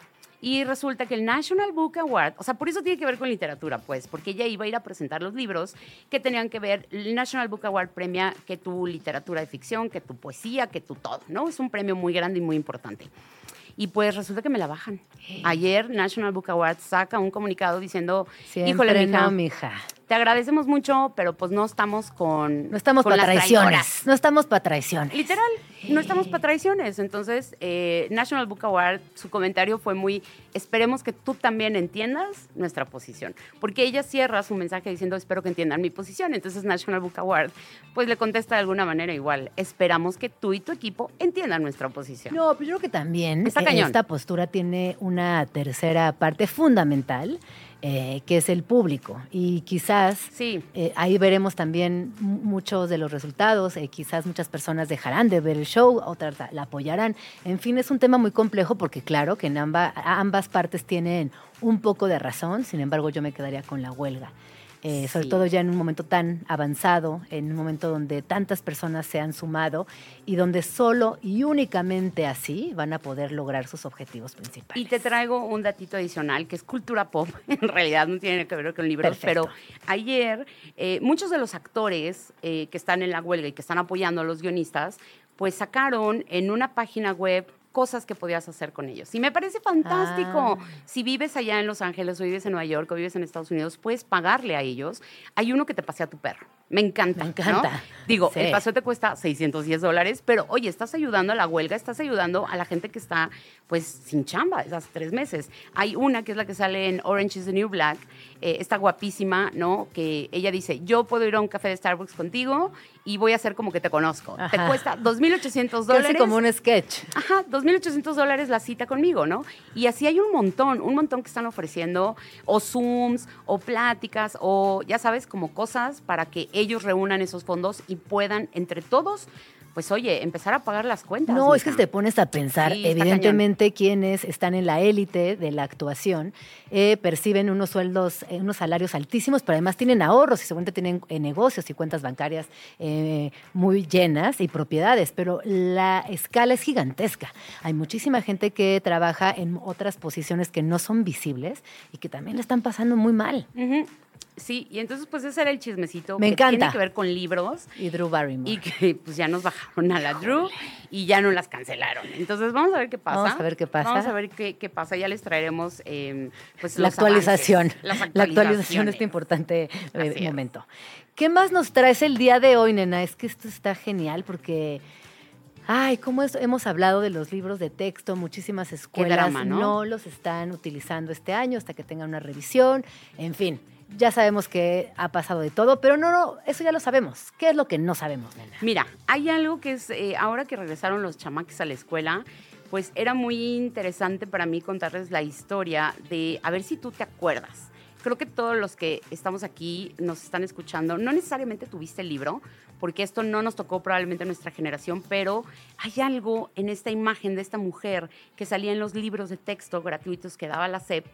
Y resulta que el National Book Award, o sea, por eso tiene que ver con literatura, pues, porque ella iba a ir a presentar los libros que tenían que ver, el National Book Award premia que tu literatura de ficción, que tu poesía, que tu todo, ¿no? Es un premio muy grande y muy importante. Y pues resulta que me la bajan. Ayer National Book Award saca un comunicado diciendo, Siempre híjole, mija, no, mija. Te agradecemos mucho, pero pues no estamos con No estamos para traiciones. traidoras". No estamos para traiciones. Literal, no estamos para traiciones. Entonces, eh, National Book Award, su comentario fue muy, esperemos que tú también entiendas nuestra posición. Porque ella cierra su mensaje diciendo, espero que entiendan mi posición. Entonces, National Book Award, pues le contesta de alguna manera igual, esperamos que tú y tu equipo entiendan nuestra posición. No, pero yo creo que también Está eh, cañón. esta postura tiene una tercera parte fundamental, eh, que es el público. Y quizás Sí. eh, ahí veremos también mu- muchos de los resultados. eh, quizás muchas personas dejarán de ver el show, otras la, la apoyarán. En fin, es un tema muy complejo porque claro que en amba- ambas partes tienen un poco de razón. Sin embargo, yo me quedaría con la huelga. Eh, sobre Sí. todo ya en un momento tan avanzado, en un momento donde tantas personas se han sumado y donde solo y únicamente así van a poder lograr sus objetivos principales. Y te traigo un datito adicional que es cultura pop. En realidad no tiene que ver con libros, Perfecto. pero ayer eh, muchos de los actores eh, que están en la huelga y que están apoyando a los guionistas, pues sacaron en una página web cosas que podías hacer con ellos. Y me parece fantástico. Ah. Si vives allá en Los Ángeles o vives en Nueva York o vives en Estados Unidos, puedes pagarle a ellos. Hay uno que te pasea a tu perro. Me encanta. Me encanta. ¿no? Digo, Sí. el paseo te cuesta 610 dólares, pero oye, estás ayudando a la huelga, estás ayudando a la gente que está pues sin chamba esas tres meses. Hay una que es la que sale en Orange is the New Black, eh, está guapísima, ¿no? Que ella dice, yo puedo ir a un café de Starbucks contigo y voy a hacer como que te conozco. Te cuesta 2.800 Casi dólares. como un sketch. Ajá, 2.800 dólares la cita conmigo, ¿no? Y así hay un montón, un montón que están ofreciendo o Zooms o pláticas o ya sabes, como cosas para que ellos reúnan esos fondos y puedan entre todos, pues oye, empezar a pagar las cuentas. No, es que te pones a pensar, Sí, evidentemente quienes están en la élite de la actuación eh, perciben unos sueldos, eh, unos salarios altísimos, pero además tienen ahorros y seguramente tienen eh, negocios y cuentas bancarias muy llenas y propiedades, pero la escala es gigantesca. Hay muchísima gente que trabaja en otras posiciones que no son visibles y que también le están pasando muy mal. Ujú. Sí, y entonces pues ese era el chismecito Me que encanta. tiene que ver con libros Y Drew Barrymore. y que pues ya nos bajaron a la Drew y ya no las cancelaron. Entonces vamos a ver qué pasa. Vamos a ver qué pasa. Vamos a ver qué, qué pasa. Ya les traeremos eh, pues la los actualización. La actualización actualizaciones. este importante eh, es. momento. ¿Qué más nos traes el día de hoy, nena? Es que esto está genial porque. Ay, cómo es- hemos hablado de los libros de texto, muchísimas escuelas drama, ¿no? los están utilizando este año hasta que tengan una revisión, en fin, ya sabemos que ha pasado de todo, pero no, no, eso ya lo sabemos. ¿Qué es lo que no sabemos, nena? Mira, hay algo que es, eh, ahora que regresaron los chamaques a la escuela, pues era muy interesante para mí contarles la historia de, a ver si tú te acuerdas. Creo que todos los que estamos aquí nos están escuchando, no necesariamente tuviste el libro, porque esto no nos tocó probablemente a nuestra generación, pero hay algo en esta imagen de esta mujer que salía en los libros de texto gratuitos que daba la SEP,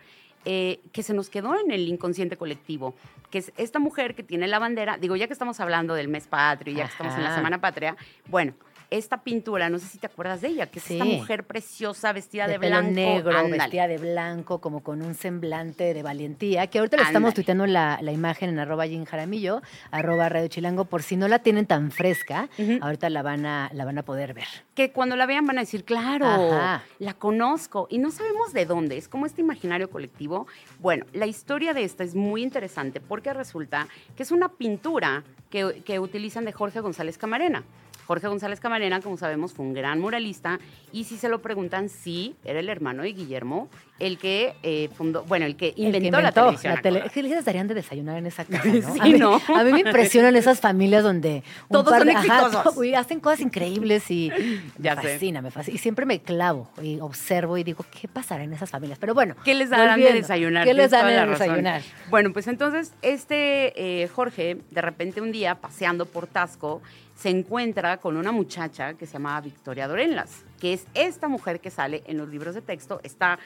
eh, que se nos quedó en el inconsciente colectivo, que es esta mujer que tiene la bandera, digo, ya que estamos hablando del mes patrio, ya que estamos en la. Semana Patria, bueno, esta pintura, no sé si te acuerdas de ella, que es esta mujer preciosa, vestida de, de pelo blanco, negro, ándale. vestida de blanco, como con un semblante de valentía, que ahorita le estamos tuiteando la, la imagen en arroba Jim Jaramillo, arroba Radio Chilango, por si no la tienen tan fresca, ahorita la van, a, la van a poder ver. que cuando la vean van a decir, claro, Ajá. la conozco y no sabemos de dónde, es como este imaginario colectivo. Bueno, la historia de esta es muy interesante porque resulta que es una pintura que, que utilizan de Jorge González Camarena. Jorge González Camarena, como sabemos, fue un gran muralista y si se lo preguntan, sí, era el hermano de Guillermo, el que eh, fundó, bueno, el que El que inventó, la televisión. la tele- actual. Es que les darían de desayunar en esa casa, ¿no? Sí, a, mí, ¿no? a mí me impresionan esas familias donde un Todos par son ajá, exitosos. to- y hacen cosas increíbles y Ya me sé. fascina, me fascina. Y siempre me clavo y observo y digo, ¿qué pasará en esas familias? Pero bueno, ¿Qué les darán de desayunar? ¿Qué les toda de desayunar? Bueno, pues entonces este eh, Jorge, de repente un día paseando por Tasco, se encuentra con una muchacha que se llamaba Victoria Dorenlas, que es esta mujer que sale en los libros de texto, está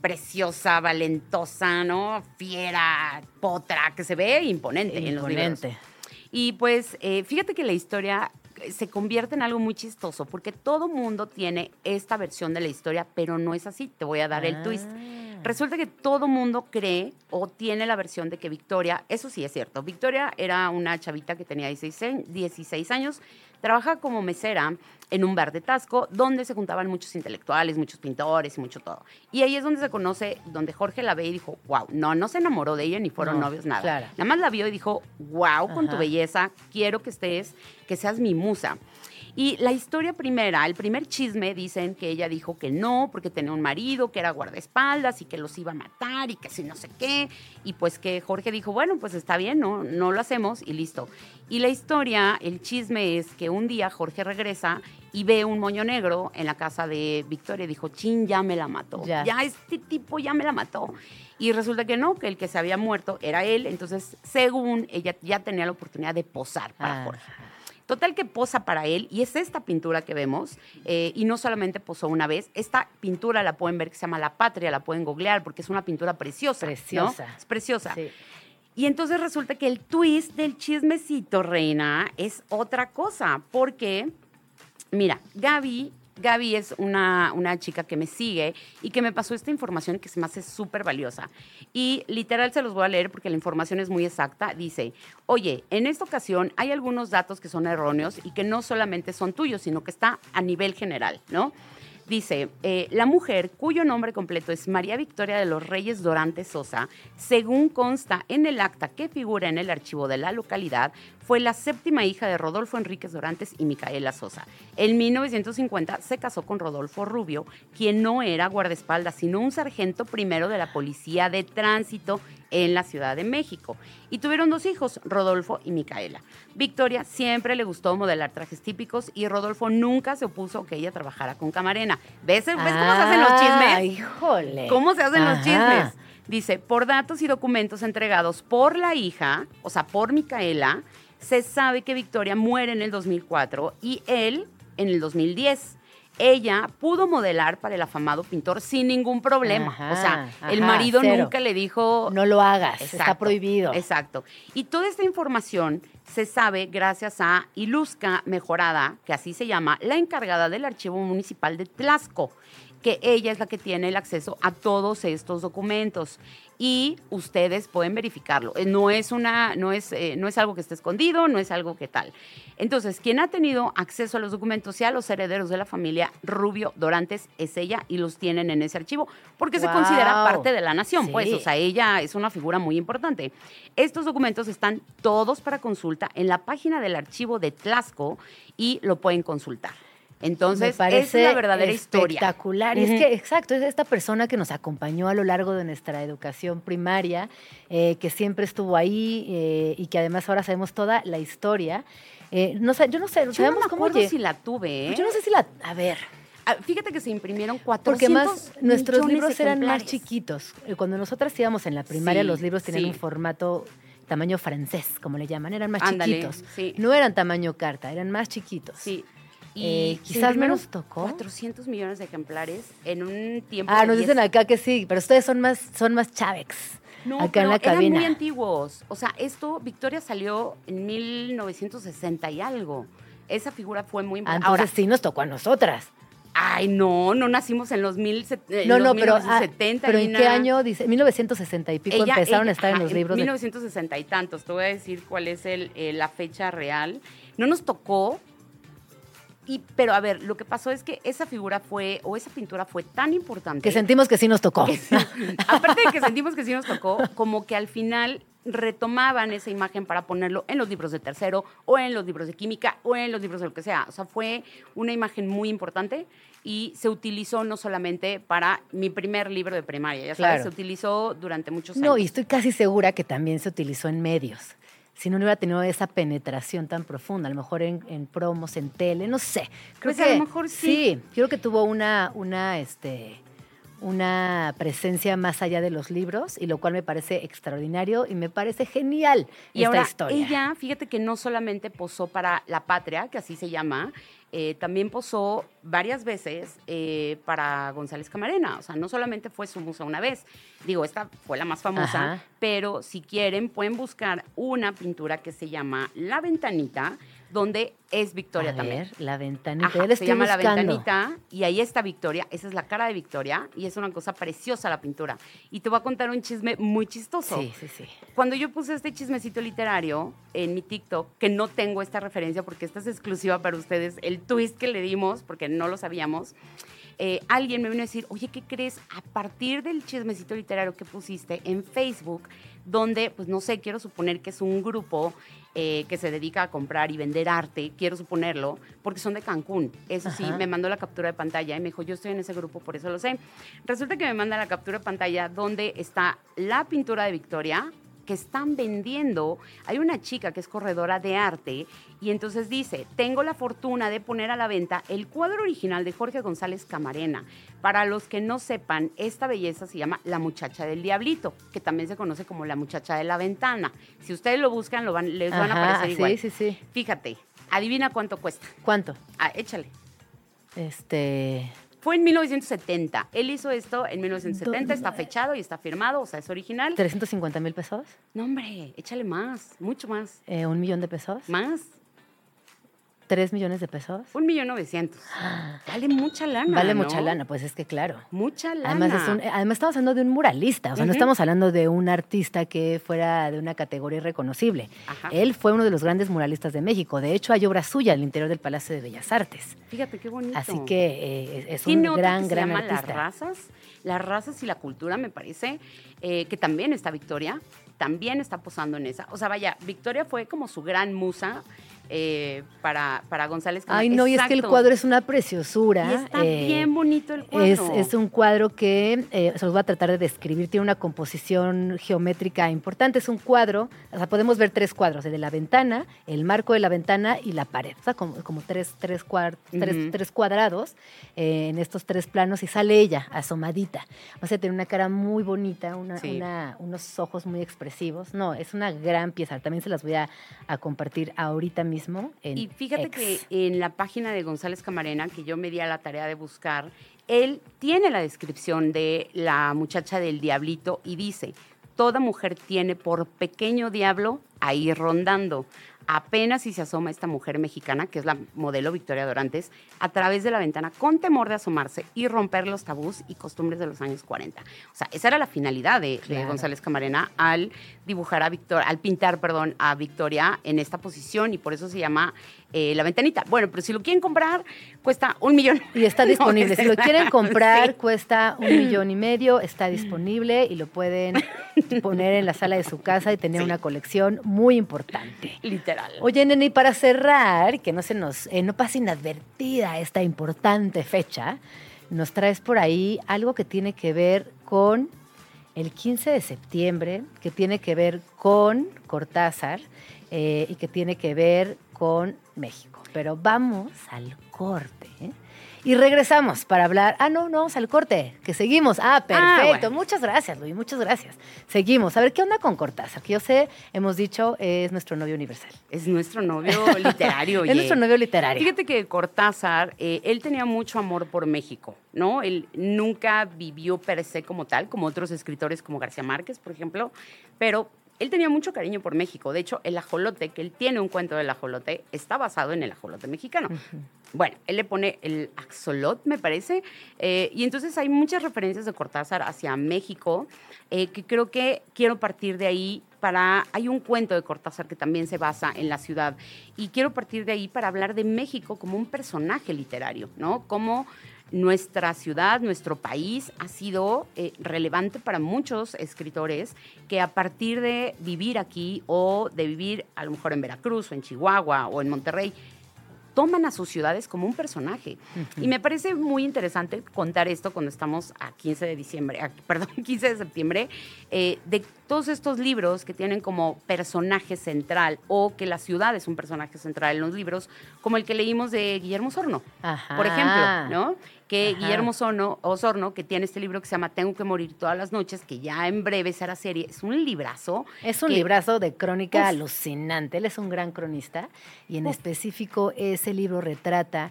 preciosa, valentosa, ¿no? Fiera, potra, que se ve imponente, en los libros. Imponente. Y pues eh, fíjate que la historia eh, se convierte en algo muy chistoso, porque todo mundo tiene esta versión de la historia, pero no es así. Te voy a dar el twist. Resulta que todo mundo cree o tiene la versión de que Victoria, eso sí es cierto, Victoria era una chavita que tenía 16, años- 16 años, trabaja como mesera en un bar de Tasco, donde se juntaban muchos intelectuales, muchos pintores y mucho todo. Y ahí es donde se conoce, donde Jorge la ve y dijo, wow, no, no se enamoró de ella ni fueron No, novios, nada. claro. Nada más la vio y dijo, wow, con tu belleza, quiero que estés, que seas mi musa. Y la historia primera, el primer chisme, dicen que ella dijo que no, porque tenía un marido que era guardaespaldas y que los iba a matar y que si no sé qué. Y pues que Jorge dijo, bueno, pues está bien, no, no lo hacemos y listo. Y la historia, el chisme es que un día Jorge regresa y ve un moño negro en la casa de Victoria y dijo, chin, ya me la mató. Ya. ya este tipo ya me la mató. Y resulta que no, que el que se había muerto era él. Entonces, según ella ya tenía la oportunidad de posar para Ah. Jorge. Total que posa para él y es esta pintura que vemos eh, y no solamente posó una vez, esta pintura la pueden ver que se llama La Patria, la pueden googlear porque es una pintura preciosa. ¿no? Preciosa. Es preciosa. Sí. Y entonces resulta que el twist del chismecito, reina, es otra cosa, porque, mira, Gaby, Gaby es una, una chica que me sigue y que me pasó esta información que se me hace súper valiosa. Y literal se los voy a leer porque la información es muy exacta. Dice, oye, en esta ocasión hay algunos datos que son erróneos y que no solamente son tuyos, sino que está a nivel general, ¿no? Dice, eh, la mujer cuyo nombre completo es María Victoria de los Reyes Dorante Sosa, según consta en el acta que figura en el archivo de la localidad, fue la séptima hija de Rodolfo Enríquez Dorantes y Micaela Sosa. En 1950 se casó con Rodolfo Rubio, quien no era guardaespaldas, sino un sargento primero de la Policía de Tránsito en la Ciudad de México. Y tuvieron dos hijos, Rodolfo y Micaela. Victoria siempre le gustó modelar trajes típicos y Rodolfo nunca se opuso que ella trabajara con Camarena. ¿Ves, ¿Ves cómo se hacen los Ah, chismes? híjole. ¿Cómo se hacen los chismes? Dice, por datos y documentos entregados por la hija, o sea, por Micaela, se sabe que Victoria muere en el 2004 y él en el 2010. Ella pudo modelar para el afamado pintor sin ningún problema. Ajá, o sea, el marido cero. nunca le dijo... No lo hagas, está Exacto, prohibido. Exacto. Y toda esta información se sabe gracias a Ilusca Mejorada, que así se llama, la encargada del Archivo Municipal de Tlasco, que ella es la que tiene el acceso a todos estos documentos. Y ustedes pueden verificarlo. Eh, No es, una, no, es, eh, no es algo que esté escondido, no es algo que tal. Entonces, quien ha tenido acceso a los documentos y a los herederos de la familia Rubio Dorantes es ella y los tienen en ese archivo, porque se considera parte de la nación, pues, o sea, ella es una figura muy importante. Estos documentos están todos para consulta en la página del archivo de Tlasco y lo pueden consultar. Entonces, Me es la verdadera historia. espectacular. Y es que, exacto, es esta persona que nos acompañó a lo largo de nuestra educación primaria, eh, que siempre estuvo ahí eh, y que además ahora sabemos toda la historia. Eh, no sé, yo no sé, Yo no sabemos me cómo acuerdo lle- si la tuve, yo no sé si la. A ver. Ah, Fíjate que se imprimieron 400 Porque más nuestros libros eran más chiquitos. Cuando nosotras íbamos en la primaria, Sí, los libros tenían sí. un formato tamaño francés, como le llaman, eran más Ándale, chiquitos. sí. No eran tamaño carta, eran más chiquitos. Sí. Eh, se quizás menos tocó. 400 millones de ejemplares en un tiempo Ah, de nos 10 dicen acá que sí, pero ustedes son más, son más. No, acá pero en la eran cabina. muy antiguos. O sea, esto, Victoria salió en 1960 y algo. Esa figura fue muy Ah, importante. entonces Ahora, sí nos tocó a nosotras. ay, no, no nacimos en los, mil, en No, los no, pero, ah, 1970. pero ¿en qué año dice? 1960 y pico Ella- empezaron ella- a estar en los libros. de- 1960 y tantos. Te voy a decir cuál es el, eh, la fecha real. No nos tocó. Y, pero a ver, lo que pasó es que esa figura fue, o esa pintura fue tan importante. que sentimos que sí nos tocó. que aparte de que sentimos que sí nos tocó, como que al final retomaban esa imagen para ponerlo en los libros de tercero o en los libros de química o en los libros de lo que sea. O sea, fue una imagen muy importante y se utilizó no solamente para mi primer libro de primaria, ya sabes, Claro. se utilizó durante muchos años. No, y estoy casi segura que también se utilizó en medios. Si no, no hubiera tenido esa penetración tan profunda, a lo mejor en, en promos, en tele, no sé. Creo Pues que a lo mejor sí. Sí, creo que tuvo una, una, este, una presencia más allá de los libros, y lo cual me parece extraordinario y me parece genial Y esta ahora, historia. ella, fíjate que no solamente posó para La Patria, que así se llama, eh, también posó varias veces eh, para González Camarena. O sea, no solamente fue su musa una vez. Digo, esta fue la más famosa, Ajá. pero si quieren pueden buscar una pintura que se llama La Ventanita, donde es Victoria a también. ver, la ventanita. Ajá, se llama La. Ventanita y ahí está Victoria. Esa es la cara de Victoria y es una cosa preciosa la pintura. Y te voy a contar un chisme muy chistoso. Sí, sí, sí. Cuando yo puse este chismecito literario en mi TikTok, que no tengo esta referencia porque esta es exclusiva para ustedes, el twist que le dimos, porque no lo sabíamos, eh, alguien me vino a decir, oye, ¿qué crees? A partir del chismecito literario que pusiste en Facebook, donde, pues no sé, quiero suponer que es un grupo eh, que se dedica a comprar y vender arte, quiero suponerlo, porque son de Cancún. Eso sí, Ajá. me mandó la captura de pantalla y me dijo, yo estoy en ese grupo, por eso lo sé. Resulta que me manda la captura de pantalla donde está la pintura de Victoria, que están vendiendo. Hay una chica que es corredora de arte y entonces dice, tengo la fortuna de poner a la venta el cuadro original de Jorge González Camarena. Para los que no sepan, esta belleza se llama La muchacha del diablito, que también se conoce como La muchacha de la ventana. Si ustedes lo buscan, lo van, les van a Ajá, aparecer igual. Sí, sí, sí. Fíjate, adivina cuánto cuesta. ¿Cuánto? Ah, échale. Este. Fue en 1970. Él hizo esto en 1970, Do- está fechado y está firmado, o sea, es original. ¿350 mil pesos? No, hombre, échale más, mucho más. Eh, ¿Un millón de pesos? Más. 3 millones de pesos. Un millón novecientos. Vale mucha lana. Vale ¿no? mucha lana, pues es que claro. Mucha lana. Además, es un- además estamos hablando de un muralista, o sea, no estamos hablando de un artista que fuera de una categoría irreconocible. Ajá. Él fue uno de los grandes muralistas de México. De hecho, hay obra suya al interior del Palacio de Bellas Artes. Fíjate qué bonito. Así que eh, es- es un gran, que se gran llama artista. Las razas. Las razas y la cultura, me parece, eh, que también está Victoria, también está posando en esa. O sea, vaya, Victoria fue como su gran musa eh, para, para González. Ay, no, y es que el cuadro es una preciosura. Y está eh, bien bonito el cuadro. Es, es un cuadro que eh, se los voy a tratar de describir. Tiene una composición geométrica importante. Es un cuadro, o sea, podemos ver tres cuadros: el de la ventana, el marco de la ventana y la pared. O sea, como, como tres, tres, cuar- tres, tres cuadrados en estos tres planos y sale ella asomadita. O sea, tiene una cara muy bonita, una, Sí. una- unos ojos muy expresivos. No, es una gran pieza. También se las voy a, a compartir ahorita mismo. En Y fíjate que en la página de González Camarena, que yo me di a la tarea de buscar, él tiene la descripción de la muchacha del diablito y dice, toda mujer tiene por pequeño diablo ahí rondando. Apenas si se asoma esta mujer mexicana, que es la modelo Victoria Dorantes, a través de la ventana con temor de asomarse y romper los tabús y costumbres de los años 40. O sea, esa era la finalidad de. González Camarena al dibujar a Victoria, al pintar, perdón, a Victoria en esta posición y por eso se llama eh, La Ventanita. Bueno, pero si lo quieren comprar, cuesta un millón. Y está disponible. si lo quieren comprar, Sí. cuesta un millón y medio. Está disponible y lo pueden poner en la sala de su casa y tener Sí. una colección muy importante. Literal. Oye, nene, y para cerrar, que no se nos, eh, no pase inadvertida esta importante fecha, nos traes por ahí algo que tiene que ver con el 15 de septiembre, que tiene que ver con Cortázar eh, y que tiene que ver con México. Pero vamos al corte. ¿eh? Y regresamos para hablar. Ah, no, no, vamos al corte, que seguimos. Ah, perfecto. bueno. Muchas gracias, Luis, muchas gracias. Seguimos. A ver, ¿qué onda con Cortázar? Que yo sé, hemos dicho, es nuestro novio universal. Es nuestro novio literario. Es nuestro novio literario. Fíjate que Cortázar, eh, él tenía mucho amor por México, ¿no? Él nunca vivió per se como tal, como otros escritores como García Márquez, por ejemplo, pero él tenía mucho cariño por México. De hecho, el ajolote, que él tiene un cuento del ajolote, está basado en el ajolote mexicano. Bueno, él le pone el axolot, me parece, eh, y entonces hay muchas referencias de Cortázar hacia México, eh, que creo que quiero partir de ahí para... Hay un cuento de Cortázar que también se basa en la ciudad, y quiero partir de ahí para hablar de México como un personaje literario, ¿no? Como nuestra ciudad, nuestro país ha sido eh, relevante para muchos escritores que a partir de vivir aquí o de vivir a lo mejor en Veracruz o en Chihuahua o en Monterrey, toman a sus ciudades como un personaje. Y me parece muy interesante contar esto cuando estamos a 15 de diciembre, a- perdón, 15 de septiembre, eh, de todos estos libros que tienen como personaje central o que la ciudad es un personaje central en los libros, como el que leímos de Guillermo Sorno, Ajá. por ejemplo, ¿no? Que Ajá. Guillermo Sorno, Osorno, que tiene este libro que se llama Tengo que morir todas las noches, que ya en breve será serie, es un librazo. Es un que- librazo de crónica Uf. alucinante. Él es un gran cronista y en específico ese libro retrata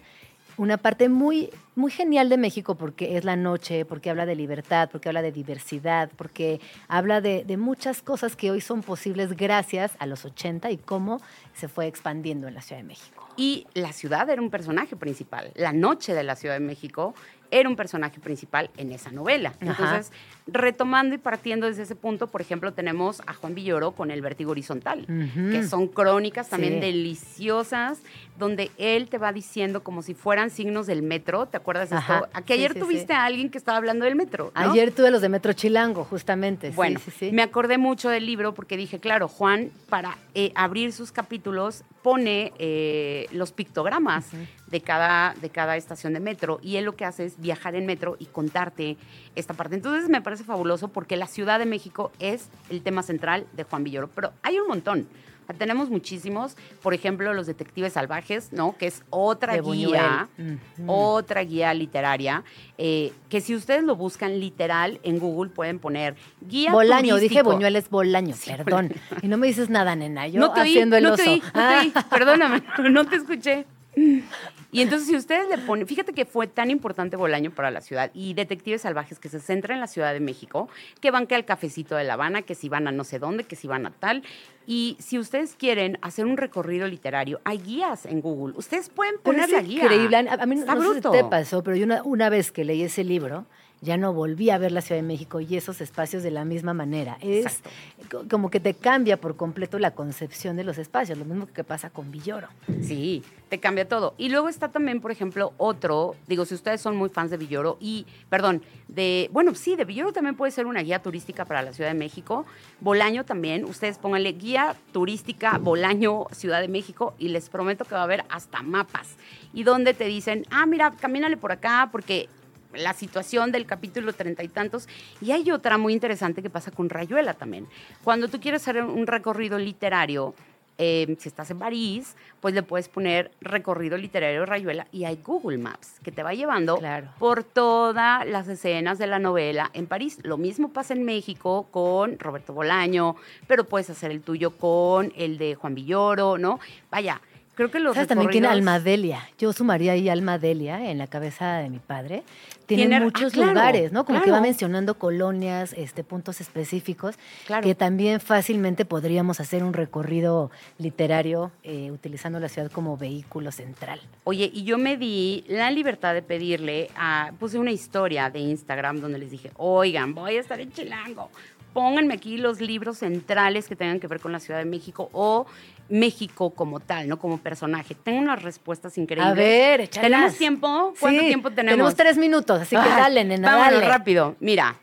una parte muy, muy genial de México porque es la noche, porque habla de libertad, porque habla de diversidad, porque habla de, de muchas cosas que hoy son posibles gracias a los 80 y cómo se fue expandiendo en la Ciudad de México. Y la ciudad era un personaje principal. La noche de la Ciudad de México era un personaje principal en esa novela. Ajá. Entonces, retomando y partiendo desde ese punto, por ejemplo, tenemos a Juan Villoro con El Vértigo Horizontal, que son crónicas también Sí. deliciosas, donde él te va diciendo como si fueran signos del metro. ¿Te acuerdas de esto? Aquí Sí, ayer sí, tuviste a alguien que estaba hablando del metro. ¿no? Ayer tuve los de Metro Chilango, justamente. Bueno, me acordé mucho del libro porque dije, claro, Juan, para eh, abrir sus capítulos, pone eh, los pictogramas de, cada, de cada estación de metro y él lo que hace es viajar en metro y contarte esta parte. Entonces me parece fabuloso porque la Ciudad de México es el tema central de Juan Villoro, pero hay un montón. Tenemos muchísimos, por ejemplo, los detectives salvajes, ¿no? Que es otra De guía, otra guía literaria, eh, que si ustedes lo buscan literal en Google pueden poner guía Bolaño, dije turístico. Buñuel es Bolaño, Sí, perdón. Y no me dices nada, nena. Yo no te oí, haciendo el no oso. te oí, no te Ah. oí. Perdóname, no te escuché. Y entonces, si ustedes le ponen, fíjate que fue tan importante Bolaño para la ciudad y Detectives Salvajes que se centra en la Ciudad de México, que van que al cafecito de La Habana, que si van a no sé dónde, que si van a tal. Y si ustedes quieren hacer un recorrido literario, hay guías en Google. Ustedes pueden poner la guía. increíble. A mí no, Está no sé si te pasó, pero yo una, una vez que leí ese libro, ya no volví a ver la Ciudad de México y esos espacios de la misma manera. Es Exacto. como que te cambia por completo la concepción de los espacios, lo mismo que pasa con Villoro. Sí, te cambia todo. Y luego está también, por ejemplo, otro, digo, si ustedes son muy fans de Villoro y, perdón, de, bueno, sí, de Villoro también puede ser una guía turística para la Ciudad de México. Bolaño también, ustedes pónganle guía turística Bolaño Ciudad de México y les prometo que va a haber hasta mapas. Y donde te dicen, ah, mira, camínale por acá porque la situación del capítulo treinta y tantos. Y hay otra muy interesante que pasa con Rayuela también. Cuando tú quieres hacer un recorrido literario, eh, si estás en París, pues le puedes poner recorrido literario Rayuela y hay Google Maps que te va llevando Claro. por todas las escenas de la novela en París. Lo mismo pasa en México con Roberto Bolaño, pero puedes hacer el tuyo con el de Juan Villoro, ¿no? Vaya, creo que los ¿Sabes? También tiene Almadelia. Yo sumaría ahí Almadelia en la cabeza de mi padre. Tiene, Tiene- ah, muchos claro, lugares, ¿no? Como que va mencionando colonias, este, puntos específicos, Claro. que también fácilmente podríamos hacer un recorrido literario eh, utilizando la ciudad como vehículo central. Oye, y yo me di la libertad de pedirle a, puse una historia de Instagram donde les dije, oigan, voy a estar en Chilango, pónganme aquí los libros centrales que tengan que ver con la Ciudad de México o México como tal, ¿no? Como personaje. Tengo unas respuestas increíbles. A ver, échalas. ¿Tenemos tiempo? ¿Cuánto Sí, tiempo tenemos? Tenemos tres minutos, así que Ay, dale, nena, dale. rápido. Mira,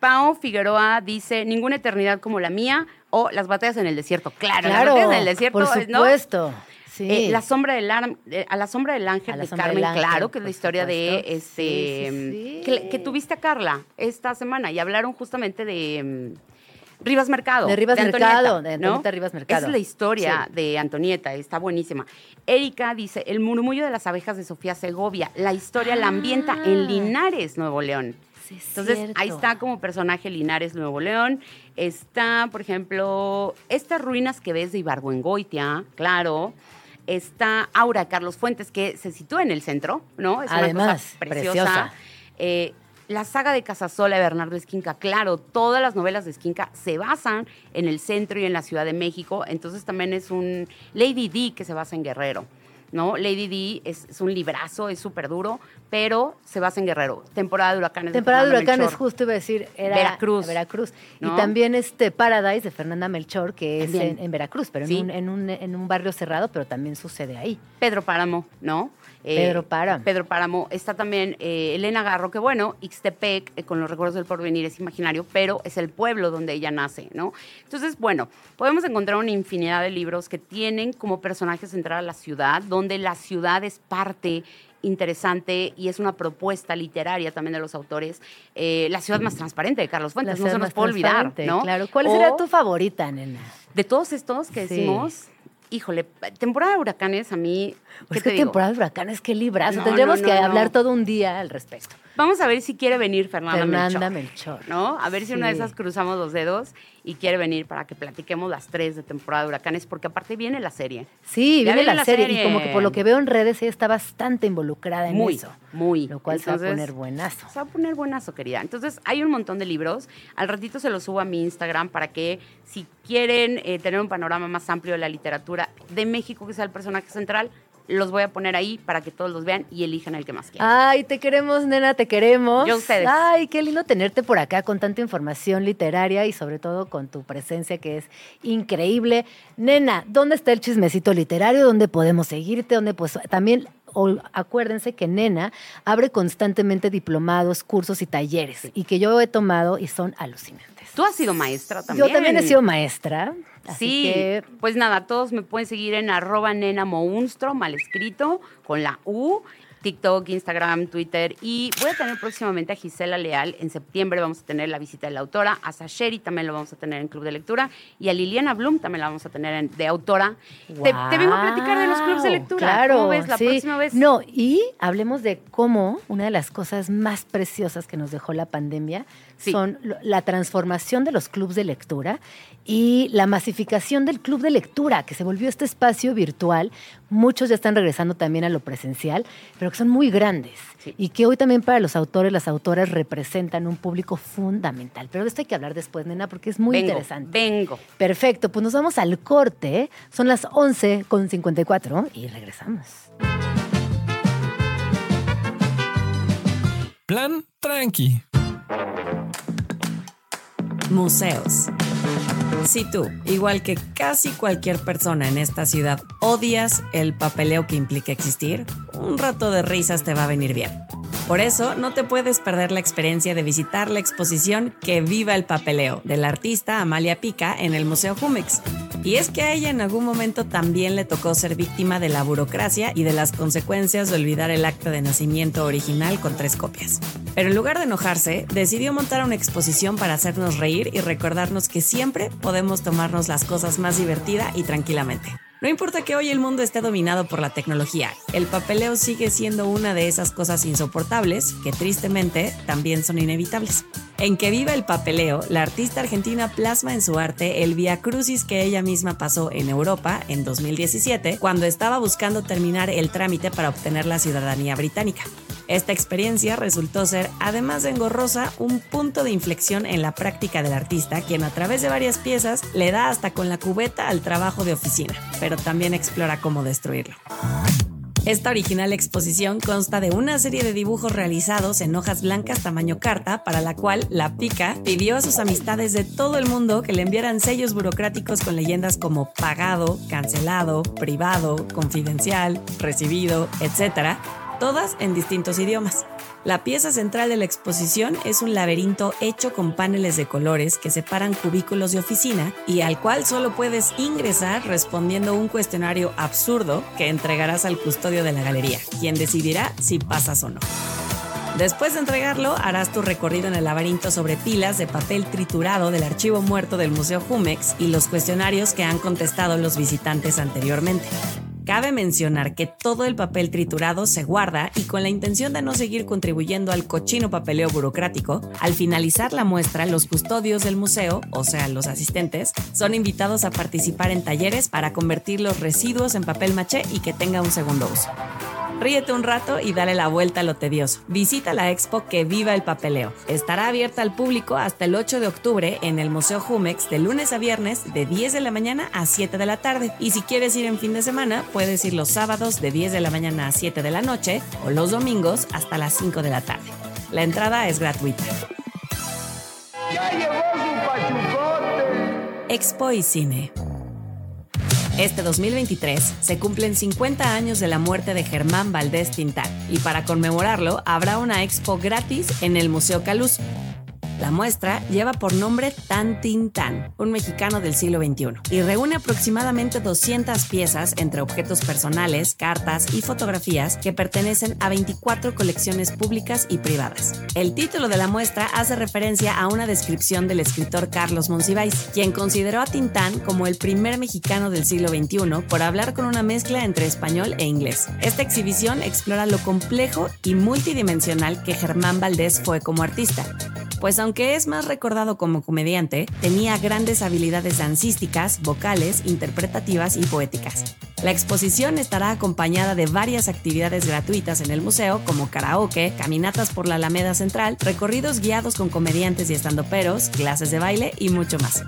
Pau Figueroa dice, ninguna eternidad como la mía o las batallas en el desierto. Claro, las batallas en el desierto, por ¿no? supuesto. Sí. Eh, la sombra del ar- eh, a la sombra del ángel de Carmen, ángel, claro, que es la historia de este Sí. Que, que tuviste a Carla esta semana y hablaron justamente de mm, Rivas Mercado. De Rivas Antonieta, Mercado, de ¿no? Antonieta Rivas Mercado. Esa es la historia de Antonieta, está buenísima. Erika dice, el murmullo de las abejas de Sofía Segovia, la historia la ambienta Ah. en Linares, Nuevo León. Sí, es Entonces, cierto. ahí está como personaje Linares, Nuevo León. Está, por ejemplo, estas ruinas que ves de Ibargüengoitia, claro. Está Aura Carlos Fuentes, que se sitúa en el centro, ¿no? Es una Además, cosa preciosa. preciosa. Eh, la saga de Casasola de Bernardo Esquinca, claro, todas las novelas de Esquinca se basan en el centro y en la Ciudad de México. Entonces también es un Lady D que se basa en Guerrero. ¿no? Lady D es, es un librazo, es súper duro, pero se basa en Guerrero. Temporada de huracanes. Temporada de Fernanda huracanes, Melchor. justo iba a decir, era Veracruz. Veracruz. ¿no? Y también este Paradise de Fernanda Melchor, que es en, en Veracruz, pero Sí. en, un, en, un, en un barrio cerrado, pero también sucede ahí. Pedro Páramo, ¿no? Eh, Pedro Páramo. Pedro Páramo. Está también eh, Elena Garro, que bueno, Ixtepec, eh, con los recuerdos del porvenir, es imaginario, pero es el pueblo donde ella nace, ¿no? Entonces, bueno, podemos encontrar una infinidad de libros que tienen como personaje central a la ciudad, donde la ciudad es parte interesante y es una propuesta literaria también de los autores. La ciudad más transparente de Carlos Fuentes, La no se nos puede olvidar, ¿no? Claro. ¿Cuál O- será tu favorita, nena? De todos estos que Sí. decimos, híjole, temporada de huracanes a mí, ¿qué Pues te qué digo? temporada de huracanes, qué librazo. No, Tendríamos no, que no, hablar todo un día al respecto. Vamos a ver si quiere venir Fernanda, Fernanda Melchor. Melchor. ¿No? A ver si una de esas cruzamos los dedos y quiere venir para que platiquemos las tres de temporada de huracanes, porque aparte viene la serie. Sí, viene viene la, serie, serie. y como que por lo que veo en redes ella está bastante involucrada en Muy, eso. muy. Lo cual se va a poner buenazo. Se va a poner buenazo, querida. Entonces, hay un montón de libros. Al ratito se los subo a mi Instagram para que, si quieren eh, tener un panorama más amplio de la literatura de México, que sea el personaje central, los voy a poner ahí para que todos los vean y elijan el que más quieran. Ay, te queremos, nena, te queremos. Yo ustedes. Ay, qué lindo tenerte por acá con tanta información literaria y sobre todo con tu presencia que es increíble. Nena, ¿dónde está el chismecito literario? ¿Dónde podemos seguirte? ¿Dónde pues también o- acuérdense que Nena abre constantemente diplomados, cursos y talleres y que yo he tomado y son alucinantes. Tú has sido maestra también. Yo también he sido maestra. Así Sí, que pues nada, todos me pueden seguir en arroba nena monstro, mal escrito, con la U, TikTok, Instagram, Twitter. Y voy a tener próximamente a Gisela Leal. En septiembre vamos a tener la visita de la autora. A Sasheri también lo vamos a tener en Club de Lectura. Y a Liliana Blum también la vamos a tener en- de autora. Te, te vengo a platicar de los clubes de lectura. Claro, ¿Cómo ves la sí. próxima vez? No, y hablemos de cómo una de las cosas más preciosas que nos dejó la pandemia Sí. son la transformación de los clubes de lectura y la masificación del club de lectura, que se volvió este espacio virtual muchos ya están regresando también a lo presencial, pero que son muy grandes Sí. y que hoy también para los autores, las autoras representan un público fundamental. Pero de esto hay que hablar después, nena, porque es muy vengo, interesante. Vengo. Perfecto, pues nos vamos al corte. Son las 11 con 54 y regresamos. Plan tranqui. Museos. Si tú, igual que casi cualquier persona en esta ciudad, odias el papeleo que implica existir, un rato de risas te va a venir bien. Por eso, no te puedes perder la experiencia de visitar la exposición Que viva el papeleo de la artista Amalia Pica en el Museo Jumex. Y es que a ella en algún momento también le tocó ser víctima de la burocracia y de las consecuencias de olvidar el acta de nacimiento original con tres copias. Pero en lugar de enojarse, decidió montar una exposición para hacernos reír y recordarnos que siempre podemos tomarnos las cosas más divertida y tranquilamente. No importa que hoy el mundo esté dominado por la tecnología, el papeleo sigue siendo una de esas cosas insoportables que tristemente también son inevitables. En Que Viva el Papeleo, la artista argentina plasma en su arte el via crucis que ella misma pasó en Europa en 2017 cuando estaba buscando terminar el trámite para obtener la ciudadanía británica. Esta experiencia resultó ser, además de engorrosa, un punto de inflexión en la práctica del artista, quien a través de varias piezas le da hasta con la cubeta al trabajo de oficina, pero también explora cómo destruirlo. Esta original exposición consta de una serie de dibujos realizados en hojas blancas tamaño carta, para la cual la Pica pidió a sus amistades de todo el mundo que le enviaran sellos burocráticos con leyendas como pagado, cancelado, privado, confidencial, recibido, etc., todas en distintos idiomas. La pieza central de la exposición es un laberinto hecho con paneles de colores que separan cubículos de oficina y al cual solo puedes ingresar respondiendo un cuestionario absurdo que entregarás al custodio de la galería, quien decidirá si pasas o no. Después de entregarlo, harás tu recorrido en el laberinto sobre pilas de papel triturado del archivo muerto del Museo Jumex y los cuestionarios que han contestado los visitantes anteriormente. Cabe mencionar que todo el papel triturado se guarda y con la intención de no seguir contribuyendo al cochino papeleo burocrático, al finalizar la muestra, los custodios del museo, o sea, los asistentes, son invitados a participar en talleres para convertir los residuos en papel maché y que tenga un segundo uso. Ríete un rato y dale la vuelta a lo tedioso. Visita la expo Que Viva el Papeleo. Estará abierta al público hasta el 8 de octubre en el Museo Jumex de lunes a viernes de 10 de la mañana a 7 de la tarde. Y si quieres ir en fin de semana, puedes ir los sábados de 10 de la mañana a 7 de la noche o los domingos hasta las 5 de la tarde. La entrada es gratuita. Expo y Cine. Este 2023 se cumplen 50 años de la muerte de Germán Valdés Tintán y para conmemorarlo habrá una expo gratis en el Museo Caluz. La muestra lleva por nombre Tan Tintán, un mexicano del siglo XXI, y reúne aproximadamente 200 piezas entre objetos personales, cartas y fotografías que pertenecen a 24 colecciones públicas y privadas. El título de la muestra hace referencia a una descripción del escritor Carlos Monsiváis, quien consideró a Tintán como el primer mexicano del siglo XXI por hablar con una mezcla entre español e inglés. Esta exhibición explora lo complejo y multidimensional que Germán Valdés fue como artista pues aunque es más recordado como comediante, tenía grandes habilidades dancísticas, vocales, interpretativas y poéticas. La exposición estará acompañada de varias actividades gratuitas en el museo, como karaoke, caminatas por la Alameda Central, recorridos guiados con comediantes y estandoperos, clases de baile y mucho más.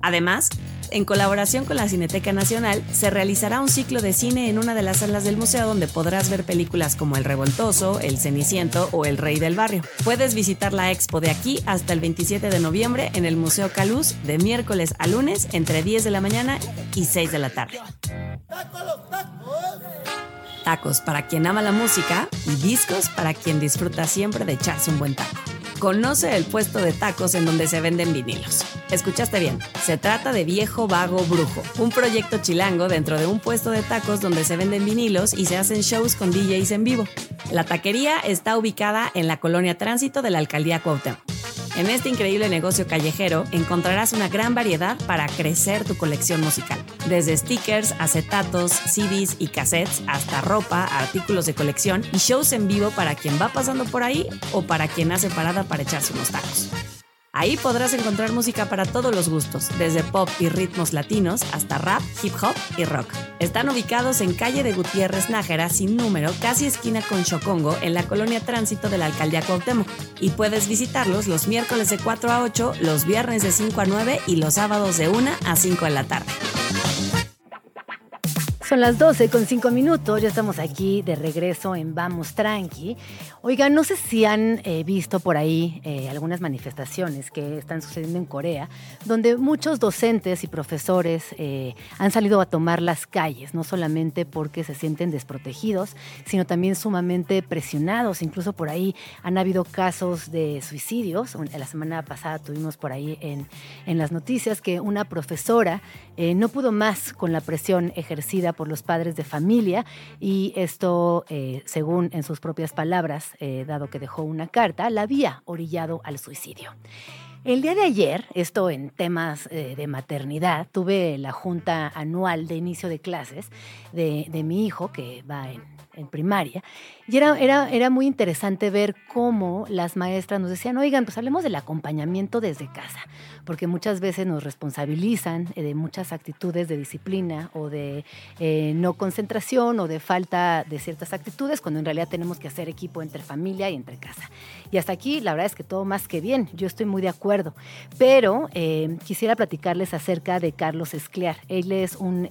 Además, en colaboración con la Cineteca Nacional, se realizará un ciclo de cine en una de las salas del museo donde podrás ver películas como El Revoltoso, El Ceniciento o El Rey del Barrio. Puedes visitar la expo de aquí hasta el 27 de noviembre en el Museo Caluz de miércoles a lunes entre 10 de la mañana y 6 de la tarde. Tacos para quien ama la música y discos para quien disfruta siempre de echarse un buen taco. Conoce el puesto de tacos en donde se venden vinilos. Escuchaste bien, se trata de Viejo Vago Brujo, un proyecto chilango dentro de un puesto de tacos donde se venden vinilos y se hacen shows con DJs en vivo. La taquería está ubicada en la colonia Tránsito de la Alcaldía Cuauhtémoc. En este increíble negocio callejero encontrarás una gran variedad para crecer tu colección musical. Desde stickers, acetatos, CDs y cassettes hasta ropa, artículos de colección y shows en vivo para quien va pasando por ahí o para quien hace parada para echarse unos tacos. Ahí podrás encontrar música para todos los gustos, desde pop y ritmos latinos hasta rap, hip hop y rock. Están ubicados en calle de Gutiérrez Nájera, sin número, casi esquina con Chocongo, en la colonia Tránsito de la Alcaldía Cuauhtémoc. Y puedes visitarlos los miércoles de 4 a 8, los viernes de 5 a 9 y los sábados de 1 a 5 de la tarde. Son las 12 con 5 minutos, ya estamos aquí de regreso en Vamos Tranqui. Oigan, no sé si han eh, visto por ahí eh, algunas manifestaciones que están sucediendo en Corea, donde muchos docentes y profesores eh, han salido a tomar las calles, no solamente porque se sienten desprotegidos, sino también sumamente presionados. Incluso por ahí han habido casos de suicidios. La semana pasada tuvimos por ahí en, en las noticias que una profesora no pudo más con la presión ejercida por los padres de familia y esto, según en sus propias palabras, eh, dado que dejó una carta, la había orillado al suicidio. El día de ayer, esto en temas eh, de maternidad, tuve la junta anual de inicio de clases de, mi hijo, que va en en primaria, y era, era, era muy interesante ver cómo las maestras nos decían, oigan, pues hablemos del acompañamiento desde casa, porque muchas veces nos responsabilizan eh, de muchas actitudes de disciplina o de eh, no concentración o de falta de ciertas actitudes, cuando en realidad tenemos que hacer equipo entre familia y entre casa. Y hasta aquí, la verdad es que todo más que bien, yo estoy muy de acuerdo, pero eh, quisiera platicarles acerca de Carlos Escliar. Él es un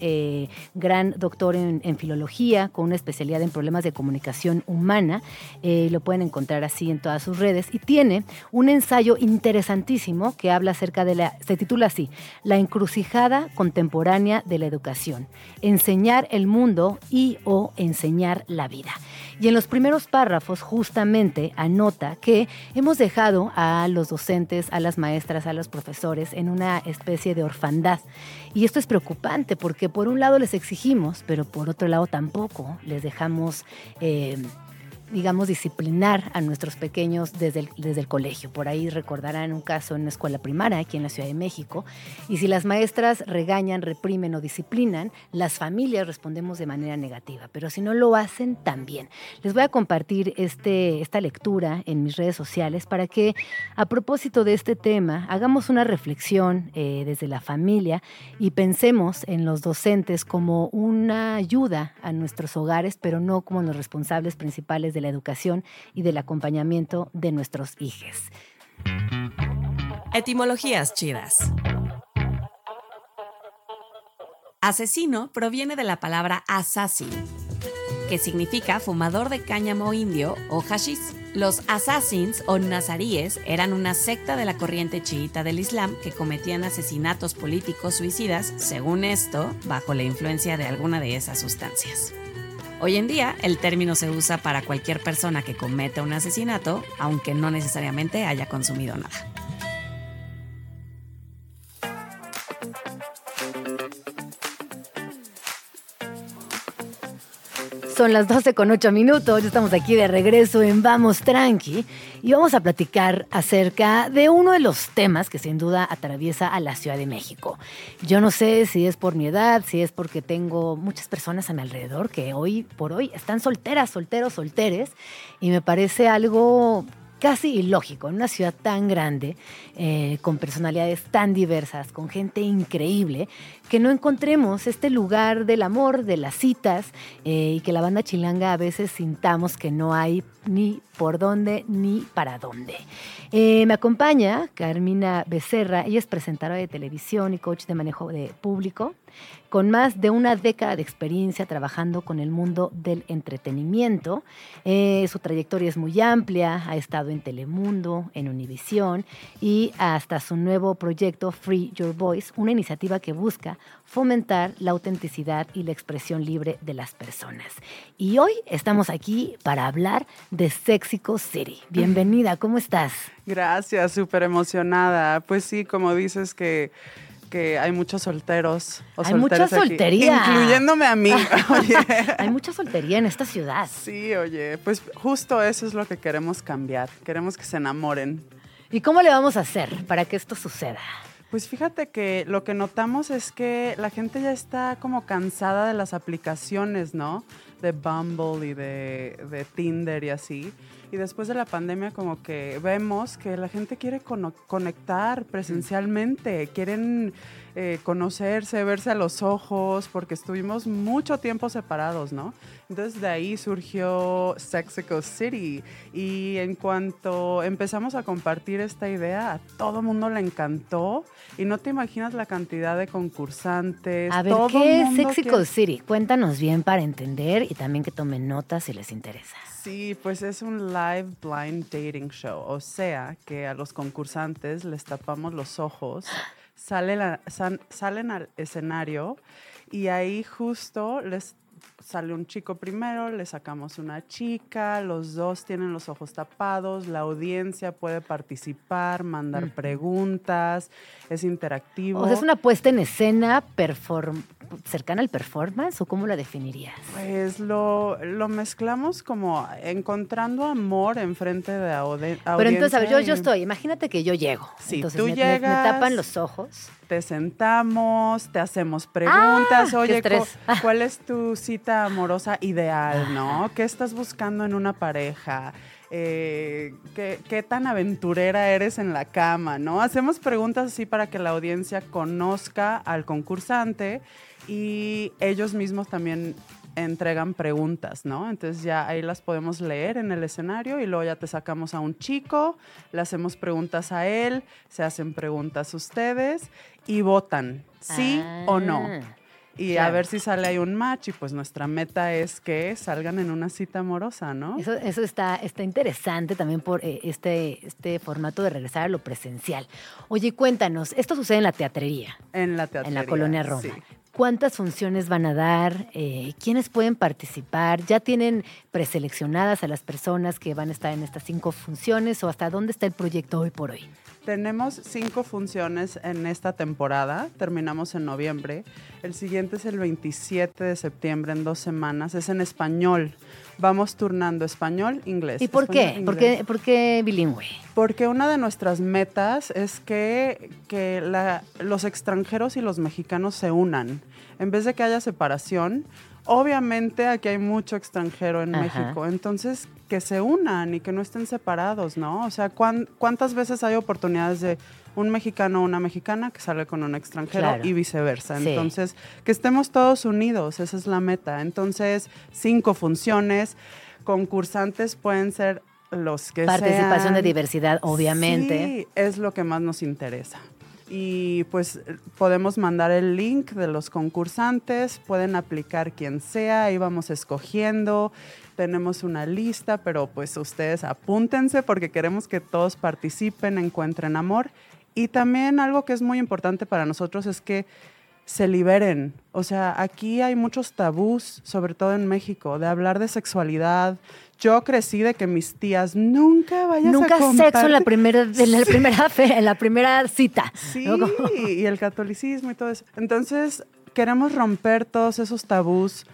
gran doctor en, en filología, con una especialidad en problemas de comunicación humana. Lo pueden encontrar así en todas sus redes. Y tiene un ensayo interesantísimo que habla acerca se titula así, La encrucijada contemporánea de la educación. Enseñar el mundo y o enseñar la vida. Y en los primeros párrafos justamente anota que hemos dejado a los docentes, a las maestras, a los profesores en una especie de orfandad. Y esto es preocupante porque por un lado les exigimos, pero por otro lado tampoco les dejamos... Eh, digamos, disciplinar a nuestros pequeños desde el, desde el colegio. Por ahí recordarán un caso en una escuela primaria aquí en la Ciudad de México. Y si las maestras regañan, reprimen o disciplinan, las familias respondemos de manera negativa. Pero si no lo hacen, también. Les voy a compartir este, esta lectura en mis redes sociales para que, a propósito de este tema, hagamos una reflexión eh, desde la familia y pensemos en los docentes como una ayuda a nuestros hogares, pero no como los responsables principales de la educación y del acompañamiento de nuestros hijos. Etimologías chidas. Asesino proviene de la palabra assassin, que significa fumador de cáñamo indio o hashish. Los assassins o nazaríes eran una secta de la corriente chiita del Islam que cometían asesinatos políticos suicidas, según esto, bajo la influencia de alguna de esas sustancias. Hoy en día, el término se usa para cualquier persona que cometa un asesinato, aunque no necesariamente haya consumido nada. Son las 12 con 8 minutos, estamos aquí de regreso en Vamos Tranqui y vamos a platicar acerca de uno de los temas que sin duda atraviesa a la Ciudad de México. Yo no sé si es por mi edad, si es porque tengo muchas personas a mi alrededor que hoy por hoy están solteras, solteros, solteres y me parece algo casi ilógico en una ciudad tan grande, eh, con personalidades tan diversas, con gente increíble, que no encontremos este lugar del amor, de las citas, eh, y que la banda chilanga a veces sintamos que no hay ni por dónde ni para dónde. Eh, me acompaña Carmina Becerra, ella es presentadora de televisión y coach de manejo de público con más de una década de experiencia trabajando con el mundo del entretenimiento. Eh, su trayectoria es muy amplia, ha estado en Telemundo, en Univisión y hasta su nuevo proyecto Free Your Voice, una iniciativa que busca fomentar la autenticidad y la expresión libre de las personas. Y hoy estamos aquí para hablar de Sexico City. Bienvenida, ¿cómo estás? Gracias, súper emocionada. Pues sí, como dices que que hay muchos solteros. O hay mucha soltería. incluyéndome a mí. hay mucha soltería en esta ciudad. Sí, oye, pues justo eso es lo que queremos cambiar. Queremos que se enamoren. ¿Y cómo le vamos a hacer para que esto suceda? Pues fíjate que lo que notamos es que la gente ya está como cansada de las aplicaciones, ¿no? De Bumble y de, de Tinder y así Y después de la pandemia como que vemos que la gente quiere conectar presencialmente, quieren eh, conocerse, verse a los ojos, porque estuvimos mucho tiempo separados, ¿no? Entonces de ahí surgió Sexico City y en cuanto empezamos a compartir esta idea, a todo mundo le encantó y no te imaginas la cantidad de concursantes. A ver, todo ¿qué es Sexico quiere- City? Cuéntanos bien para entender y también que tomen notas si les interesa. Sí, pues es un live blind dating show, o sea que a los concursantes les tapamos los ojos, sale la- san- salen al escenario y ahí justo les sale un chico primero, le sacamos una chica, los dos tienen los ojos tapados, la audiencia puede participar, mandar preguntas, es interactivo. O sea, es una puesta en escena perform- cercana al performance o cómo la definirías? Pues lo, lo mezclamos como encontrando amor enfrente de audi- audiencia. Pero entonces, a ver, yo, yo estoy, imagínate que yo llego. Sí, entonces tú me, me- me llegas. tapan los ojos. Te sentamos, te hacemos preguntas. ¡Ah! ¡Qué Oye, ¿cuál es tu cita amorosa ideal, no? ¿Qué estás buscando en una pareja? Eh, ¿qué, qué tan aventurera eres en la cama, no? Hacemos preguntas así para que la audiencia conozca al concursante y ellos mismos también entregan preguntas, ¿no? Entonces ya ahí las podemos leer en el escenario y luego ya te sacamos a un chico, le hacemos preguntas a él, se hacen preguntas ustedes y votan, sí o no. Y a ver si sale ahí un match y pues nuestra meta es que salgan en una cita amorosa, ¿no? Eso, eso está, está interesante también por eh, este, este formato de regresar a lo presencial. Oye, cuéntanos, esto sucede en la teatrería, En la en teatrería. la colonia Roma. sí. ¿Cuántas funciones van a dar? Eh, ¿Quiénes pueden participar? ¿Ya tienen preseleccionadas a las personas que van a estar en estas cinco funciones o hasta dónde está el proyecto hoy por hoy? Tenemos cinco funciones en esta temporada, terminamos en noviembre. El siguiente es el 27 de septiembre, en dos semanas, es en español. Vamos turnando español, inglés. ¿Y por qué? español, ¿Por inglés. qué, por qué bilingüe? Porque una de nuestras metas es que, que la- los extranjeros y los mexicanos se unan. En vez de que haya separación, obviamente aquí hay mucho extranjero en Ajá. México. Entonces, que se unan y que no estén separados, ¿no? O sea, ¿cuán- ¿cuántas veces hay oportunidades de un mexicano o una mexicana que sale con un extranjero Claro. y viceversa? Sí. Entonces, que estemos todos unidos, esa es la meta. Entonces, cinco funciones, concursantes pueden ser los que Participación de diversidad, obviamente. Sí, es lo que más nos interesa. Y pues podemos mandar el link de los concursantes, pueden aplicar quien sea, ahí vamos escogiendo, tenemos una lista, pero pues ustedes apúntense porque queremos que todos participen, encuentren amor. Y también algo que es muy importante para nosotros es que se liberen. O sea, aquí hay muchos tabús, sobre todo en México, de hablar de sexualidad. Yo crecí de que mis tías nunca vayas Nunca a sexo en la primera, en la primera fe- en la primera cita. Sí, y el catolicismo y todo eso. Entonces, queremos romper todos esos tabús,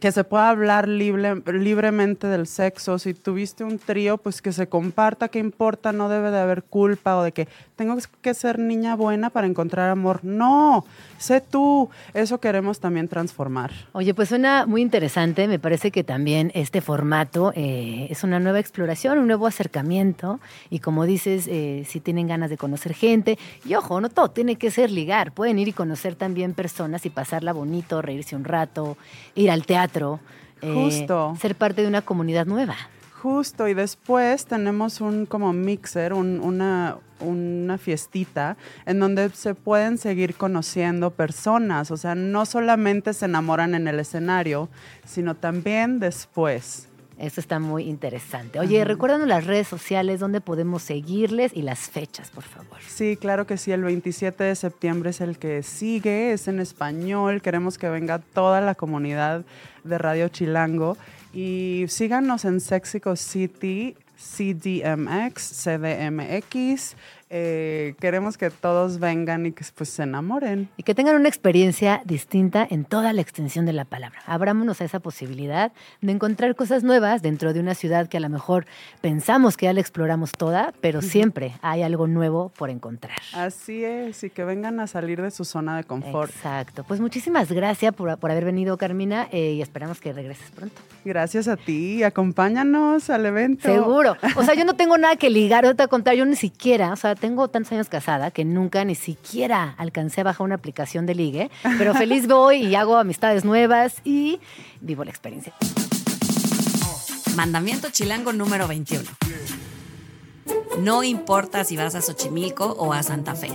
que se pueda hablar libre- libremente del sexo. Si tuviste un trío, pues que se comparta, qué importa, no debe de haber culpa o de que tengo que ser niña buena para encontrar amor. No, sé tú. Eso queremos también transformar. Oye, pues suena muy interesante. Me parece que también este formato eh, es una nueva exploración, un nuevo acercamiento. Y como dices, eh, si tienen ganas de conocer gente, y ojo, no todo tiene que ser ligar. Pueden ir y conocer también personas y pasarla bonito, reírse un rato, ir al teatro. eh, Justo. Ser parte de una comunidad nueva. Justo, y después tenemos un como mixer, un- una, una fiestita en donde se pueden seguir conociendo personas. O sea, no solamente se enamoran en el escenario, sino también después. Eso está muy interesante. Oye, recuérdanos las redes sociales, dónde podemos seguirles y las fechas, por favor. Sí, claro que sí, el 27 de septiembre es el que sigue, es en español, queremos que venga toda la comunidad de Radio Chilango y síganos en Sexico City, CDMX, CDMX, Eh, queremos que todos vengan y que pues, se enamoren. Y que tengan una experiencia distinta en toda la extensión de la palabra. Abrámonos a esa posibilidad de encontrar cosas nuevas dentro de una ciudad que a lo mejor pensamos que ya la exploramos toda, pero siempre hay algo nuevo por encontrar. Así es, y que vengan a salir de su zona de confort. Exacto. Pues muchísimas gracias por, por haber venido, Carmina, eh, y esperamos que regreses pronto. Gracias a ti. Acompáñanos al evento. Seguro. O sea, yo no tengo nada que ligar, ahorita a contar, yo ni siquiera, o sea, tengo tantos años casada que nunca ni siquiera alcancé a bajar una aplicación de ligue, pero feliz voy y hago amistades nuevas y vivo la experiencia. Mandamiento chilango número 21. No importa si vas a Xochimilco o a Santa Fe,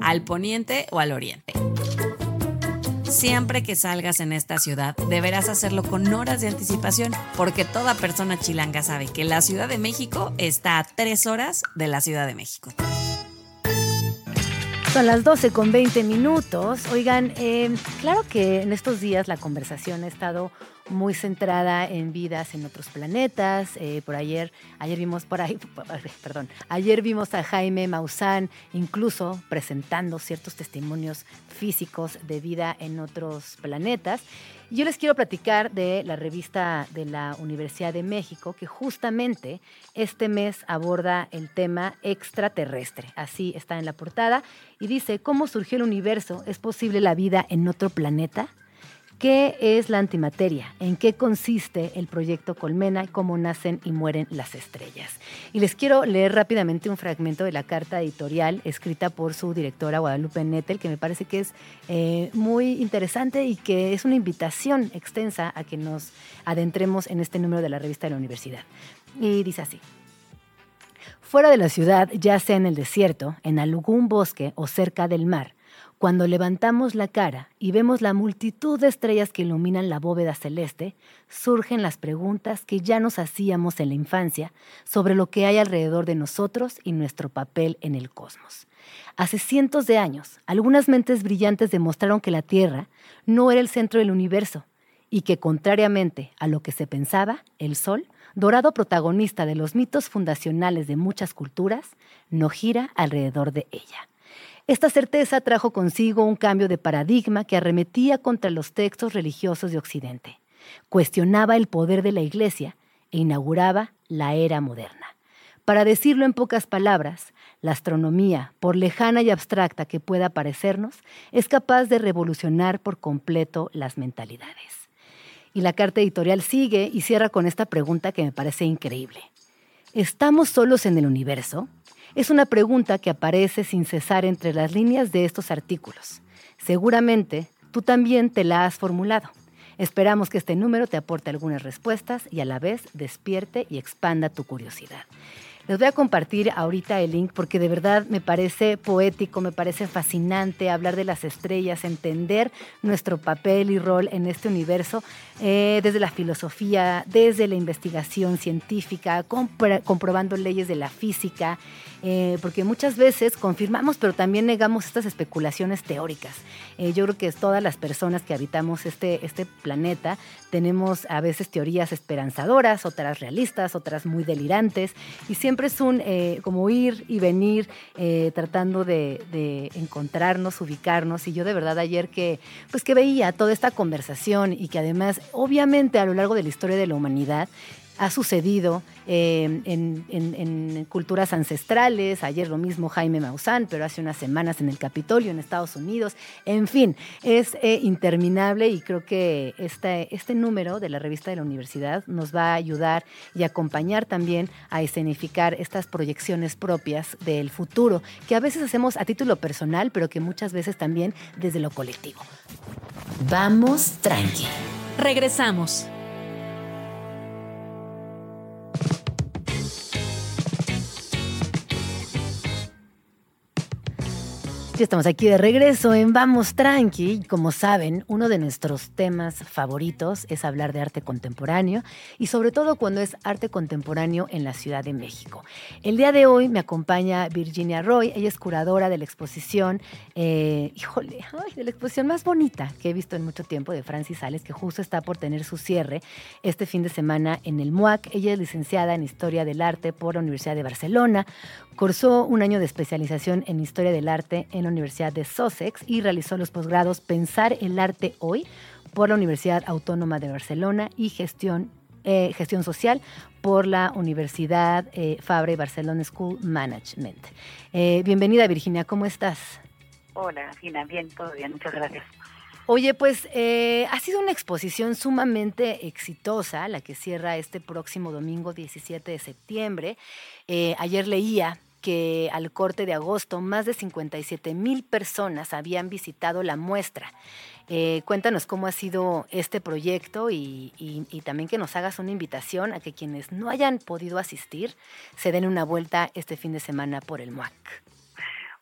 al poniente o al oriente. Siempre que salgas en esta ciudad, deberás hacerlo con horas de anticipación, porque toda persona chilanga sabe que la Ciudad de México está a tres horas de la Ciudad de México. Son las 12 con 20 minutos. Oigan, eh, claro que en estos días la conversación ha estado muy centrada en vidas en otros planetas. Eh, por ayer, ayer vimos por ahí, perdón, ayer vimos a Jaime Maussan incluso presentando ciertos testimonios físicos de vida en otros planetas. Yo les quiero platicar de la revista de la Universidad de México que justamente este mes aborda el tema extraterrestre. Así está en la portada y dice, ¿cómo surgió el universo? ¿Es posible la vida en otro planeta? ¿Qué es la antimateria? ¿En qué consiste el proyecto Colmena? ¿Cómo nacen y mueren las estrellas? Y les quiero leer rápidamente un fragmento de la carta editorial escrita por su directora Guadalupe Nettel, que me parece que es eh, muy interesante y que es una invitación extensa a que nos adentremos en este número de la revista de la universidad. Y dice así. Fuera de la ciudad, ya sea en el desierto, en algún bosque o cerca del mar, cuando levantamos la cara y vemos la multitud de estrellas que iluminan la bóveda celeste, surgen las preguntas que ya nos hacíamos en la infancia sobre lo que hay alrededor de nosotros y nuestro papel en el cosmos. Hace cientos de años, algunas mentes brillantes demostraron que la Tierra no era el centro del universo y que, contrariamente a lo que se pensaba, el Sol, dorado protagonista de los mitos fundacionales de muchas culturas, no gira alrededor de ella. Esta certeza trajo consigo un cambio de paradigma que arremetía contra los textos religiosos de Occidente, cuestionaba el poder de la Iglesia e inauguraba la era moderna. Para decirlo en pocas palabras, la astronomía, por lejana y abstracta que pueda parecernos, es capaz de revolucionar por completo las mentalidades. Y la carta editorial sigue y cierra con esta pregunta que me parece increíble. ¿Estamos solos en el universo? Es una pregunta que aparece sin cesar entre las líneas de estos artículos. Seguramente tú también te la has formulado. Esperamos que este número te aporte algunas respuestas y a la vez despierte y expanda tu curiosidad. Les voy a compartir ahorita el link porque de verdad me parece poético, me parece fascinante hablar de las estrellas, entender nuestro papel y rol en este universo eh, desde la filosofía, desde la investigación científica, comprobando leyes de la física, eh, porque muchas veces confirmamos pero también negamos estas especulaciones teóricas. Eh, yo creo que todas las personas que habitamos este, este planeta tenemos a veces teorías esperanzadoras, otras realistas, otras muy delirantes, y siempre es un eh, como ir y venir eh, tratando de, de, encontrarnos, ubicarnos. Y yo de verdad ayer que, pues que veía toda esta conversación y que además, obviamente a lo largo de la historia de la humanidad, ha sucedido eh, en, culturas ancestrales, ayer lo mismo Jaime Maussan, pero hace unas semanas en el Capitolio en Estados Unidos, en fin, es eh, interminable y creo que este, este número de la revista de la universidad nos va a ayudar y acompañar también a escenificar estas proyecciones propias del futuro, que a veces hacemos a título personal, pero que muchas veces también desde lo colectivo. Vamos tranqui. Regresamos. you Ya estamos aquí de regreso en Vamos Tranqui. Como saben, uno de nuestros temas favoritos es hablar de arte contemporáneo y sobre todo cuando es arte contemporáneo en la Ciudad de México. El día de hoy me acompaña Virginia Roy. Ella es curadora de la exposición, eh, híjole, de la exposición más bonita que he visto en mucho tiempo de Francis Sales, que justo está por tener su cierre este fin de semana en el MUAC. Ella es licenciada en Historia del Arte por la Universidad de Barcelona. Cursó un año de especialización en Historia del Arte en la Universidad de Sussex y realizó los posgrados Pensar el Arte Hoy por la Universidad Autónoma de Barcelona y Gestión, eh, Gestión Social por la Universidad eh, Fabre Barcelona School Management. Eh, bienvenida Virginia, ¿cómo estás? Hola, Gina, bien, todo bien, muchas gracias. Oye, pues eh, ha sido una exposición sumamente exitosa, la que cierra este próximo domingo 17 de septiembre. Eh, ayer leía que al corte de agosto más de 57 mil personas habían visitado la muestra. Eh, cuéntanos cómo ha sido este proyecto y, y, y, también que nos hagas una invitación a que quienes no hayan podido asistir se den una vuelta este fin de semana por el MUAC.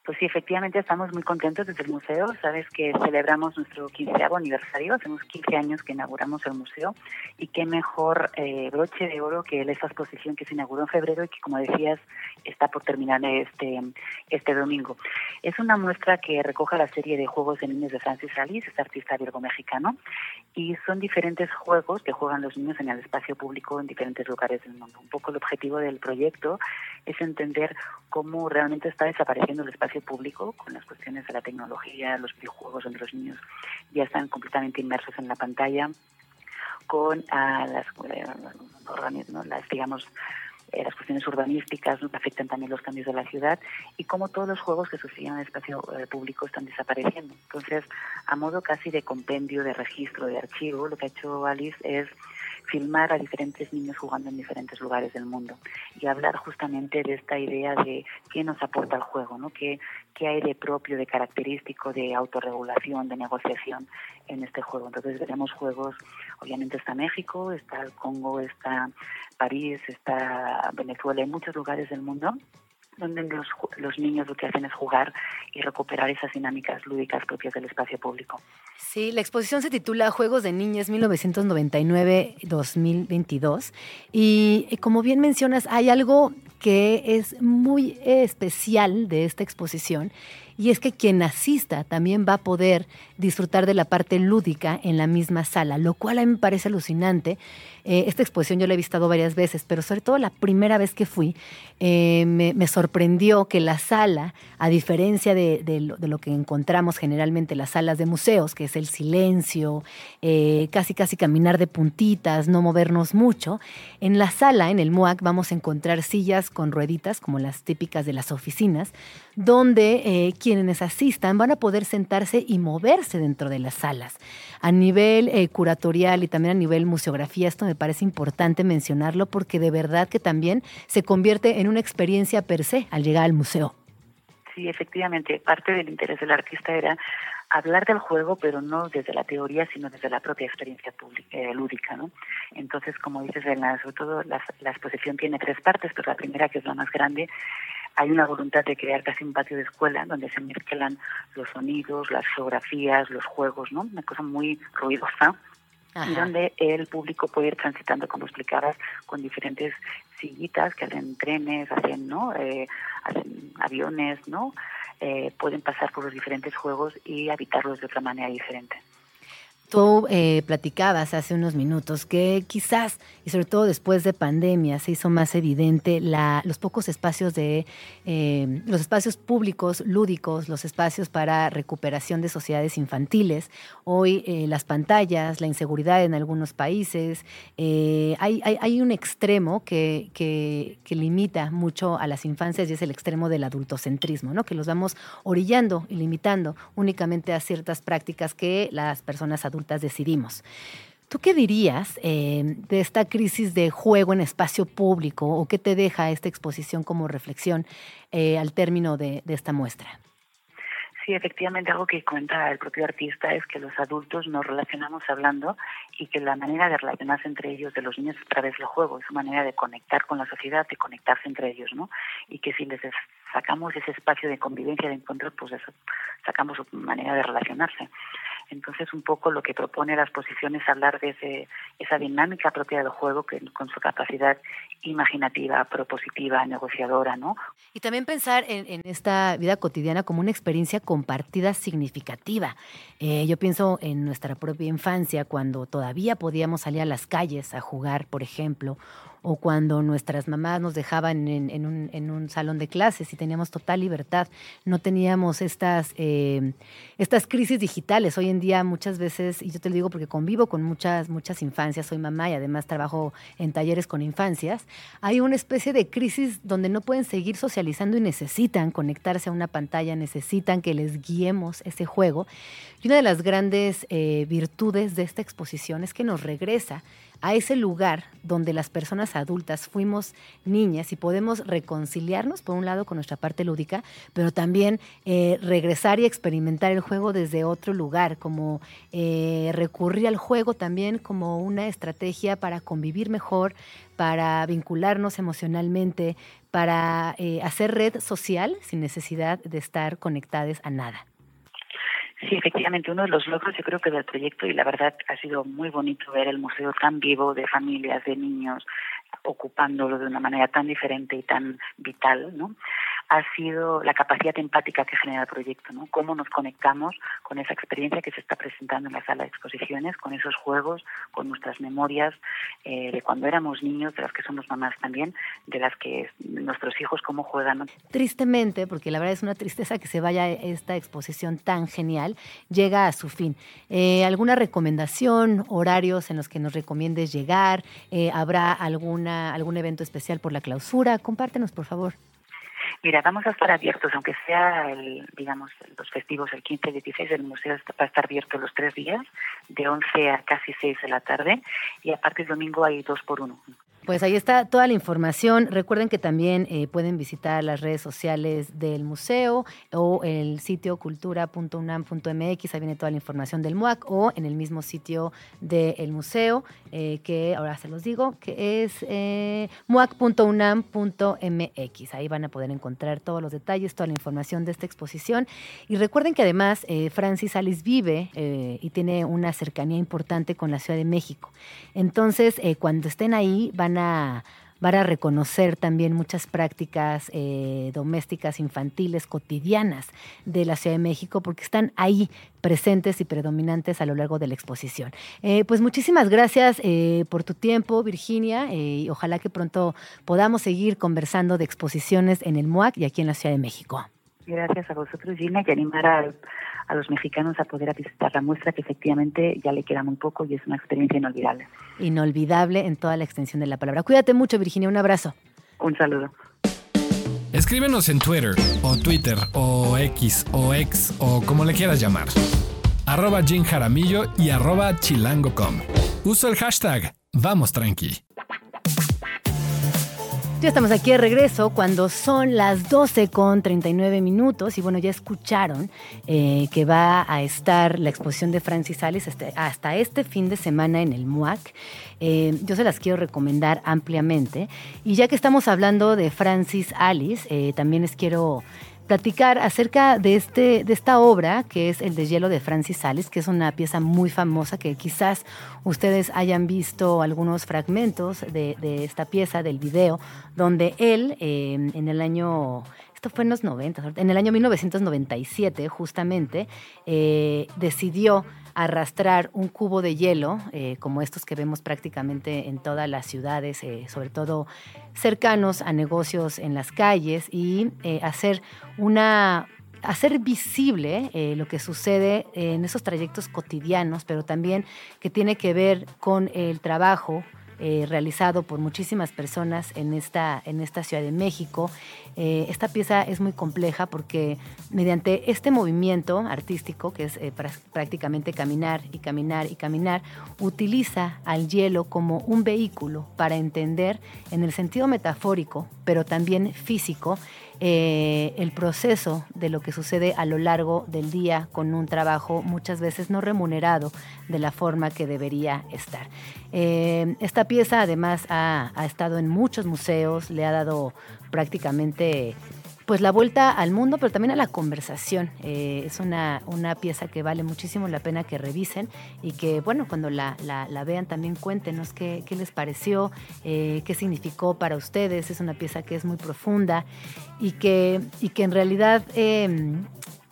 Pues sí, efectivamente estamos muy contentos desde el museo. Sabes que celebramos nuestro 15 aniversario, hacemos 15 años que inauguramos el museo y qué mejor eh, broche de oro que esa exposición que se inauguró en febrero y que, como decías, está por terminar este, este domingo. Es una muestra que recoge la serie de juegos de niños de Francis Alice, este artista virgo-mexicano, y son diferentes juegos que juegan los niños en el espacio público en diferentes lugares del mundo. Un poco el objetivo del proyecto es entender cómo realmente está desapareciendo el espacio público con las cuestiones de la tecnología, los videojuegos donde los niños ya están completamente inmersos en la pantalla, con uh, las, eh, las, digamos, eh, las cuestiones urbanísticas ¿no? afectan también los cambios de la ciudad y cómo todos los juegos que sucedían en el espacio eh, público están desapareciendo. Entonces, a modo casi de compendio, de registro, de archivo, lo que ha hecho Alice es filmar a diferentes niños jugando en diferentes lugares del mundo y hablar justamente de esta idea de qué nos aporta el juego, ¿no? qué, qué hay de propio, de característico, de autorregulación, de negociación en este juego. Entonces veremos juegos, obviamente está México, está el Congo, está París, está Venezuela, en muchos lugares del mundo donde los, los, niños lo que hacen es jugar y recuperar esas dinámicas lúdicas propias del espacio público. Sí, la exposición se titula Juegos de Niñas 1999-2022 y como bien mencionas, hay algo que es muy especial de esta exposición y es que quien asista también va a poder disfrutar de la parte lúdica en la misma sala, lo cual a mí me parece alucinante. Eh, esta exposición yo la he visto varias veces, pero sobre todo la primera vez que fui, eh, me, sorprendió que la sala, a diferencia de, lo, que encontramos generalmente en las salas de museos, que es el silencio, eh, casi casi caminar de puntitas, no movernos mucho, en la sala, en el MOAC, vamos a encontrar sillas con rueditas, como las típicas de las oficinas, donde eh, quienes asistan van a poder sentarse y moverse dentro de las salas. A nivel eh, curatorial y también a nivel museografía, esto me parece importante mencionarlo porque de verdad que también se convierte en una experiencia per se al llegar al museo. Sí, efectivamente, parte del interés del artista era hablar del juego, pero no desde la teoría, sino desde la propia experiencia pública, eh, lúdica, ¿no? Entonces, como dices, la, sobre todo la, exposición tiene tres partes, pero la primera, que es la más grande, hay una voluntad de crear casi un patio de escuela donde se mezclan los sonidos, las geografías, los juegos, ¿no? Una cosa muy ruidosa. Ajá. Y donde el público puede ir transitando, como explicabas, con diferentes sillitas que hacen trenes, hacen, ¿no? Eh, hacen aviones, ¿no? Eh, pueden pasar por los diferentes juegos y habitarlos de otra manera diferente. Tú eh, platicabas hace unos minutos que quizás, y sobre todo después de pandemia, se hizo más evidente la, los pocos espacios de eh, los espacios públicos, lúdicos, los espacios para recuperación de sociedades infantiles. Hoy eh, las pantallas, la inseguridad en algunos países, hay, hay, hay, un extremo que, que, que, limita mucho a las infancias y es el extremo del adultocentrismo, ¿no? que los vamos orillando y limitando únicamente a ciertas prácticas que las personas adultas decidimos. ¿Tú qué dirías eh, de esta crisis de juego en espacio público o qué te deja esta exposición como reflexión eh, al término de, de, esta muestra? Sí, efectivamente, algo que cuenta el propio artista es que los adultos nos relacionamos hablando y que la manera de relacionarse entre ellos de los niños es a través del juego, es su manera de conectar con la sociedad, de conectarse entre ellos, ¿no? Y que si les sacamos ese espacio de convivencia, de encuentro, pues eso, sacamos su manera de relacionarse. Entonces, un poco lo que propone la exposición es hablar de ese, esa dinámica propia del juego que, con su capacidad imaginativa, propositiva, negociadora, ¿no? Y también pensar en, esta vida cotidiana como una experiencia compartida significativa. Eh, yo pienso en nuestra propia infancia, cuando todavía podíamos salir a las calles a jugar, por ejemplo, o cuando nuestras mamás nos dejaban en, un, salón de clases y teníamos total libertad. No teníamos estas, eh, estas crisis digitales. Hoy en día muchas veces, y yo te lo digo porque convivo con muchas, muchas infancias, soy mamá y además trabajo en talleres con infancias, hay una especie de crisis donde no pueden seguir socializando y necesitan conectarse a una pantalla, necesitan que les guiemos ese juego. Y una de las grandes eh, virtudes de esta exposición es que nos regresa a ese lugar donde las personas adultas fuimos niñas y podemos reconciliarnos, por un lado, con nuestra parte lúdica, pero también eh, regresar y experimentar el juego desde otro lugar, como eh, recurrir al juego también como una estrategia para convivir mejor, para vincularnos emocionalmente, para eh, hacer red social sin necesidad de estar conectadas a nada. Sí, efectivamente, uno de los logros yo creo que del proyecto y la verdad ha sido muy bonito ver el museo tan vivo de familias, de niños, ocupándolo de una manera tan diferente y tan vital, ¿no? Ha sido la capacidad empática que genera el proyecto, ¿no? Cómo nos conectamos con esa experiencia que se está presentando en la sala de exposiciones, con esos juegos, con nuestras memorias eh, de cuando éramos niños, de las que somos mamás también, de las que nuestros hijos cómo juegan. Tristemente, porque la verdad es una tristeza que se vaya esta exposición tan genial, llega a su fin. Eh, ¿Alguna recomendación, horarios en los que nos recomiendes llegar? Eh, ¿Habrá alguna, algún evento especial por la clausura? Compártenos, por favor. Mira, vamos a estar abiertos, aunque sea, el, digamos, los festivos, el 15 y 16, el museo va a estar abierto los tres días, de 11 a casi 6 de la tarde, y a partir del domingo hay dos por uno. Pues ahí está toda la información. Recuerden que también eh, pueden visitar las redes sociales del museo o el sitio cultura.unam.mx, ahí viene toda la información del MUAC, o en el mismo sitio del museo, eh, que ahora se los digo, que es eh, muac.unam.mx. Ahí van a poder encontrar todos los detalles, toda la información de esta exposición. Y recuerden que además Francis Alice vive y tiene una cercanía importante con la Ciudad de México. Entonces, cuando estén ahí, van a reconocer también muchas prácticas eh, domésticas infantiles cotidianas de la Ciudad de México porque están ahí presentes y predominantes a lo largo de la exposición. Eh, pues muchísimas gracias eh, por tu tiempo, Virginia, y ojalá que pronto podamos seguir conversando de exposiciones en el MUAC y aquí en la Ciudad de México. Gracias a vosotros, Gina, y animar a, a los mexicanos a poder visitar la muestra, que efectivamente ya le queda muy poco y es una experiencia inolvidable. Inolvidable en toda la extensión de la palabra. Cuídate mucho, Virginia, un abrazo. Un saludo. Escríbenos en Twitter, o Twitter, o X, o X, o como le quieras llamar. Arroba Jim Jaramillo y arroba chilango.com. Uso el hashtag Vamos Tranqui. Ya estamos aquí de regreso cuando son las 12 con 39 minutos y bueno, ya escucharon eh, que va a estar la exposición de Francis Alice este, hasta, este fin de semana en el MUAC. Eh, yo se las quiero recomendar ampliamente y ya que estamos hablando de Francis Alice, eh, también les quiero platicar acerca de, este, de esta obra, que es El deshielo de Francis Sales, que es una pieza muy famosa que quizás ustedes hayan visto algunos fragmentos de, esta pieza, del video, donde él eh, en el año esto fue en los 90, en el año 1997 justamente, eh, decidió arrastrar un cubo de hielo, eh, como estos que vemos prácticamente en todas las ciudades, eh, sobre todo cercanos a negocios en las calles, y hacer una hacer visible lo que sucede en esos trayectos cotidianos, pero también que tiene que ver con el trabajo eh, realizado por muchísimas personas en esta, en esta Ciudad de México. Eh, esta pieza es muy compleja porque mediante este movimiento artístico, que es eh, prá- prácticamente caminar y caminar y caminar, utiliza al hielo como un vehículo para entender en el sentido metafórico, pero también físico, eh, el proceso de lo que sucede a lo largo del día con un trabajo muchas veces no remunerado de la forma que debería estar. Eh, esta pieza además ha, ha estado en muchos museos, le ha dado prácticamente pues la vuelta al mundo, pero también a la conversación. Eh, es una, una pieza que vale muchísimo la pena que revisen y que, bueno, cuando la, la- vean también cuéntenos qué, qué les pareció, eh, qué significó para ustedes. Es una pieza que es muy profunda y que, y que en realidad eh,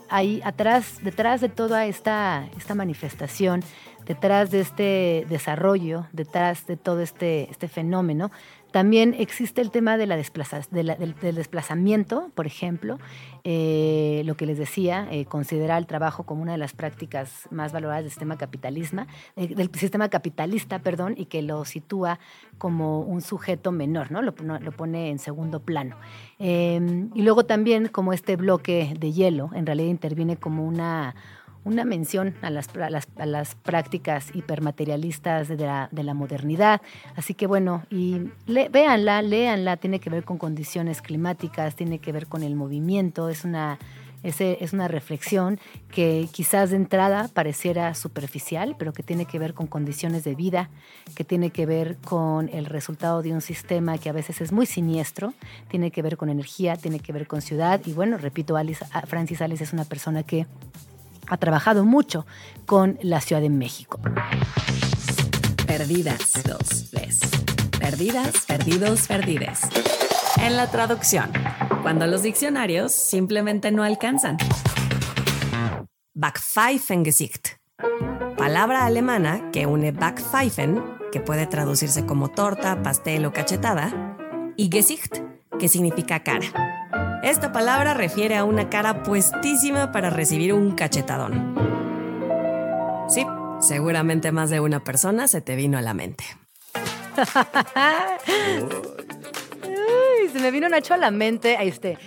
hay atrás, detrás de toda esta, esta manifestación, detrás de este desarrollo, detrás de todo este, este fenómeno, también existe el tema de la desplaza- de la- del, desplazamiento, por ejemplo, eh, lo que les decía, eh, considerar el trabajo como una de las prácticas más valoradas del sistema capitalismo, eh, del sistema capitalista, perdón, y que lo sitúa como un sujeto menor, ¿no? Lo, no- lo pone en segundo plano. Eh, y luego también como este bloque de hielo, en realidad interviene como una una mención a las, prácticas hipermaterialistas de la, de la modernidad. Así que bueno, y le- véanla, léanla, tiene que ver con condiciones climáticas, tiene que ver con el movimiento, es una, es una reflexión que quizás de entrada pareciera superficial, pero que tiene que ver con condiciones de vida, que tiene que ver con el resultado de un sistema que a veces es muy siniestro, tiene que ver con energía, tiene que ver con ciudad. Y bueno, repito, Alice, Francis Alice es una persona que ha trabajado mucho con la Ciudad de México. Perdidas, dos, tres. Perdidas, perdidos, perdides. En la traducción, cuando los diccionarios simplemente no alcanzan. Backpfeifengesicht. Palabra alemana que une Backpfeifen, que puede traducirse como torta, pastel o cachetada, y Gesicht, que significa cara. Esta palabra refiere a una cara puestísima para recibir un cachetadón. Sí, seguramente más de una persona se te vino a la mente. Se me vino Nacho a la mente. Ahí este.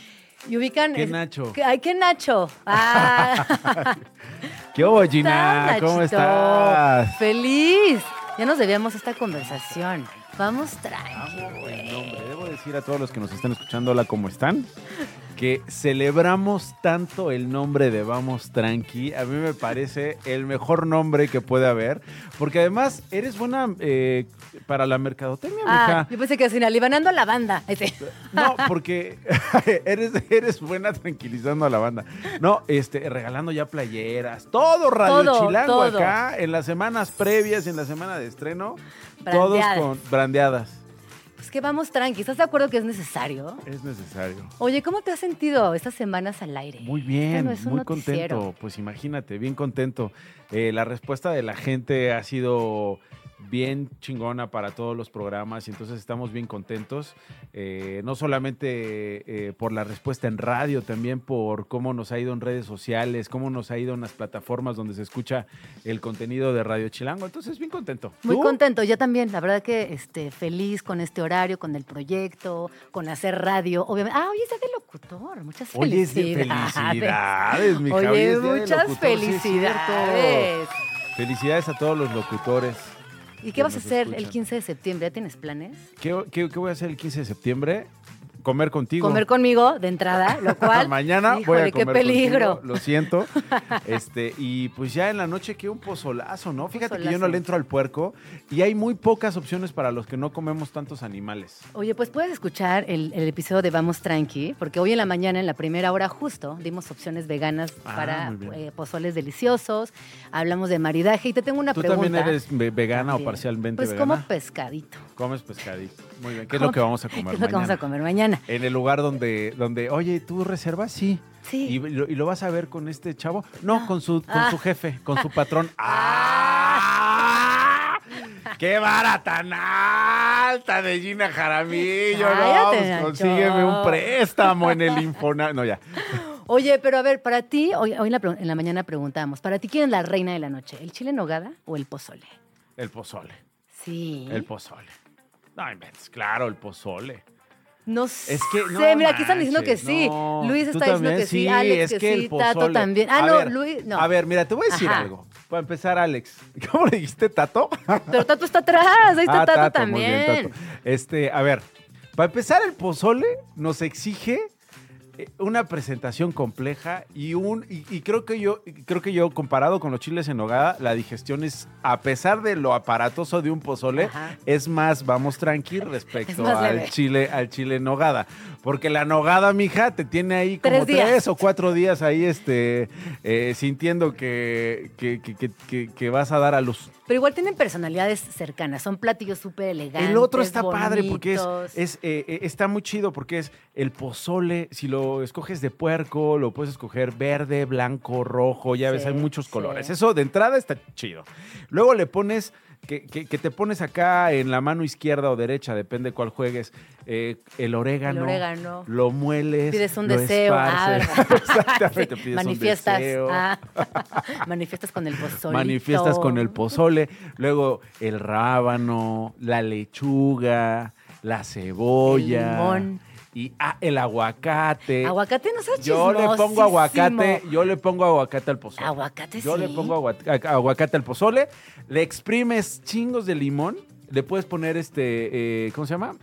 Y ubican. ¿Qué Nacho? ¿Qué- Ay, ¿qué Nacho? Ah, ¿Qué hubo, Gina? estás, ¿Cómo estás? Feliz. Ya nos debíamos esta conversación. Vamos tranqui, güey. nombre. Debo decir a todos los que nos están escuchando, hola, ¿cómo están? Que celebramos tanto el nombre de Vamos Tranqui. A mí me parece el mejor nombre que puede haber. Porque además eres buena eh, para la mercadotecnia, Ah, mija. yo pensé que así, alivanando a la banda. Ese. No, porque eres, eres buena tranquilizando a la banda. No, este, regalando ya playeras, todo Radio Todo, Chilango todo. acá, en las semanas previas y en la semana de estreno, todos con brandeadas. Pues que vamos tranqui. ¿Estás de acuerdo que es necesario? Es necesario. Oye, ¿cómo te has sentido estas semanas al aire? Muy Este bien, no es muy noticiero. contento. Pues imagínate, bien contento. Eh, la respuesta de la gente ha sido bien chingona para todos los programas y entonces estamos bien contentos. Eh, no solamente eh, por la respuesta en radio, también por cómo nos ha ido en redes sociales, cómo nos ha ido en las plataformas donde se escucha el contenido de Radio Chilango. Entonces, bien contento. Muy ¿Tú? contento, yo también, la verdad que este, feliz con este horario, con el proyecto, con hacer radio. Obviamente, ah, hoy es día de locutor, muchas Oye, es de felicidades. felicidades, Oye, es día de muchas locutor, sí felicidades. Felicidades a todos los locutores. ¿Y qué vas a hacer el escuchan. 15 de septiembre? ¿Ya tienes planes? ¿Qué, qué, qué voy a hacer el 15 de septiembre? Comer contigo. Comer conmigo de entrada, lo cual. Mañana voy híjole, a comer qué peligro. contigo, lo siento. Este, y pues ya en la noche que un pozolazo, ¿no? Fíjate que yo no le entro al puerco y hay muy pocas opciones para los que no comemos tantos animales. Oye, pues puedes escuchar el, el episodio de Vamos Tranqui, porque hoy en la mañana, en la primera hora justo, dimos opciones veganas Ah, para eh, pozoles deliciosos, hablamos de maridaje y te tengo una ¿Tú pregunta. también eres ve- vegana También. o parcialmente Pues vegana? como pescadito. Comes pescadito. Muy bien. ¿Qué es lo que vamos a comer ¿Qué es lo que vamos a comer mañana? En el lugar donde, donde, oye, ¿tú reservas? Sí. Sí. ¿Y lo, y lo vas a ver con este chavo? No, con su, con Ah. su jefe, con su patrón. ¡Ah! ¡Qué vara tan alta de Gina Jaramillo! Cállate, Vamos, Nacho. consígueme un préstamo en el Infonavit. No, ya. Oye, pero a ver, para ti, hoy, hoy en, la, pre- en la mañana preguntamos, ¿para ti quién es la reina de la noche? ¿El chile en nogada o el pozole? El pozole. Sí. El pozole. No, inventes, claro, el pozole. No Es que, no sé, mira, aquí están diciendo que sí. no. Luis ¿Tú está diciendo que sí, Sí, Alex es que, el sí, Tato también. Ah, A no, ver, Luis, no. A ver, mira, te voy a decir Ajá. algo. Para empezar, Alex. ¿Cómo le dijiste, Tato? Pero Tato está atrás, ahí está Ah, Tato, muy bien, también. Tato. Este, a ver, para empezar, el pozole nos exige una presentación compleja y un y, y creo que yo creo que yo comparado con los chiles en nogada la digestión es a pesar de lo aparatoso de un pozole Ajá. es más vamos tranqui respecto al leve. chile al chile en nogada porque la nogada mija te tiene ahí como Tres o cuatro días ahí este eh, sintiendo que que, que- que- que- vas a dar a luz Pero igual tienen personalidades cercanas, son platillos súper elegantes. el otro está padre porque es, es, eh, eh, está muy chido porque es el pozole. Si lo escoges de puerco, lo puedes escoger verde, blanco, rojo. Ya ves, Sí, hay muchos sí. colores. Eso de entrada está chido. Luego le pones. Que, que- que te pones acá en la mano izquierda o derecha, depende cuál juegues, eh, el orégano. El orégano. Lo mueles. Pides un lo deseo. Ah. Exactamente, Sí, pides manifiestas. un deseo. ah, manifiestas con el pozole. Manifiestas con el pozole, luego el rábano, la lechuga, la cebolla. El limón. Y ah, el aguacate. Aguacate no seas yo le pongo aguacate, yo le pongo aguacate al pozole. Aguacate Yo sí. le pongo aguacate al pozole, le exprimes chingos de limón, le puedes poner este, eh, ¿cómo se llama?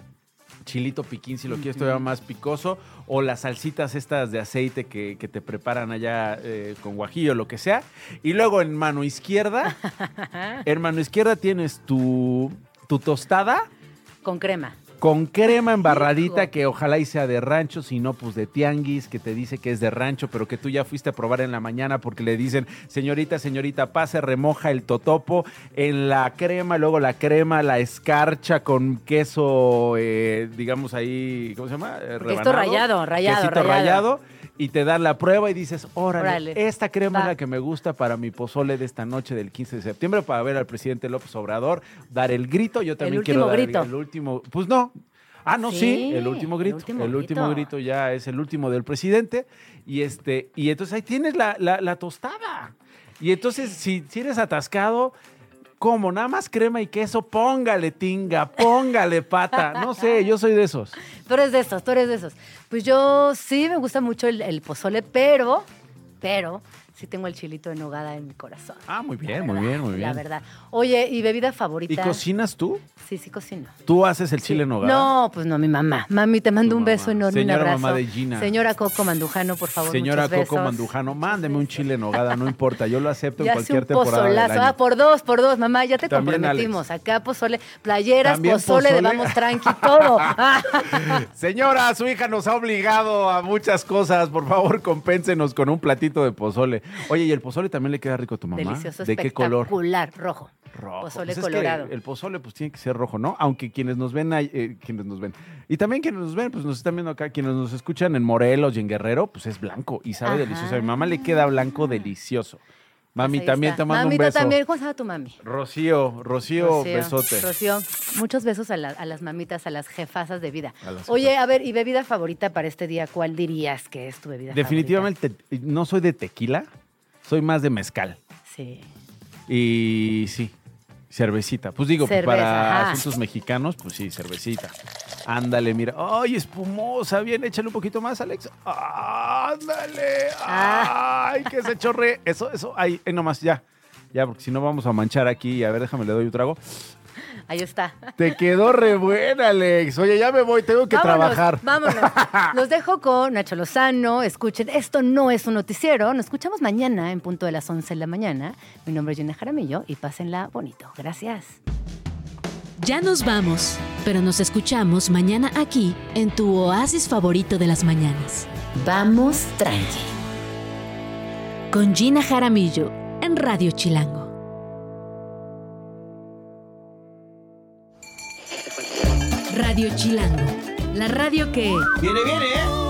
Chilito piquín si lo quieres todavía más picoso, o las salsitas estas de aceite que, que te preparan allá eh, con guajillo, lo que sea. Y luego en mano izquierda, en mano izquierda tienes tu, tu tostada Con crema. Con crema embarradita que ojalá y sea de rancho, si no, pues de tianguis, que te dice que es de rancho, pero que tú ya fuiste a probar en la mañana porque le dicen, señorita, señorita, pase, remoja el totopo en la crema, luego la crema, la escarcha con queso, eh, digamos ahí, ¿cómo se llama? Eh, rebanado. rayado, rayado, Quesito rayado. rayado, y te dan la prueba y dices, órale, Órale, esta crema es la que me gusta para mi pozole de esta noche del 15 de septiembre para ver al presidente López Obrador dar el grito. Yo también quiero dar el- grito. el último. Pues no. Ah, no, sí, Sí, el último el grito. último el último grito. grito ya es el último del presidente. Y este, y entonces ahí tienes la, la- la tostada. Y entonces, si, si eres atascado, como nada más crema y queso, póngale tinga, póngale pata. No sé, yo soy de esos. Tú eres de esos, tú eres de esos. Pues yo sí me gusta mucho el, el pozole, pero, pero sí tengo el chilito de nogada en mi corazón. Ah, muy La bien, muy bien, muy La bien. verdad. Oye, ¿y bebida ¿Y favorita? cocinas tú? Sí, sí cocino. ¿Tú haces el Sí. chile en nogada? No, pues no, mi mamá. Mami, te mando Tu un beso enorme, Señora un abrazo. mamá de Gina. Señora Coco Mandujano, por favor, Señora Coco besos. Mandujano, mándeme un chile en nogada, no importa, yo lo acepto en Ya cualquier un temporada del pozolazo. año. Ah, por dos, por dos, mamá, ya te También, comprometimos. Acá pozole, playeras, También pozole, de pozole. vamos tranqui, todo. Señora, su hija nos ha obligado a muchas cosas. Por favor, compénsenos con un platito de pozole. Oye, ¿y el pozole también le queda rico a tu mamá? Delicioso, ¿De qué color? rojo. Rojo. Pozole Pues es que colorado. el pozole pues tiene que ser rojo, ¿no? Aunque quienes nos ven, eh, quienes nos ven. Y también quienes nos ven, pues nos están viendo acá, quienes nos escuchan en Morelos y en Guerrero, pues es blanco y sabe Ajá. delicioso. A mi mamá le queda blanco delicioso. Mami, Pues ahí también está. te mando un Mamita beso. también, ¿cómo llama tu mami? Rocío, Rocío, besote. Rocío, muchos besos a, la- a las mamitas, a las jefasas de vida. A Oye, a ver, ¿y bebida favorita para este día? ¿Cuál dirías que es tu bebida Definitivamente no soy de tequila, soy más de mezcal. favorita? Sí. Y sí, cervecita. Pues digo, pues Cerveza, para ajá. asuntos mexicanos, pues sí, cervecita. Ándale, mira. ¡Ay, espumosa! Bien, échale un poquito más, Alex. ¡Ándale! Ah. ¡Ay, que se chorre! Eso, eso, ahí, ahí nomás, ya. Ya, porque si no vamos a manchar aquí. A ver, déjame, le doy un trago. Ahí está. Te quedó re buena, Alex. Oye, ya me voy, tengo que Vámonos, trabajar. Vámonos. Los dejo con Nacho Lozano. Escuchen, esto no es un noticiero. Nos escuchamos mañana en punto de las 11 de la mañana. Mi nombre es Gina Jaramillo y pásenla bonito. Gracias. Ya nos vamos, pero nos escuchamos mañana aquí en tu oasis favorito de las mañanas. Vamos tranqui. Con Gina Jaramillo en Radio Chilango. Radio Chilango, la radio que... Viene, viene, ¿eh?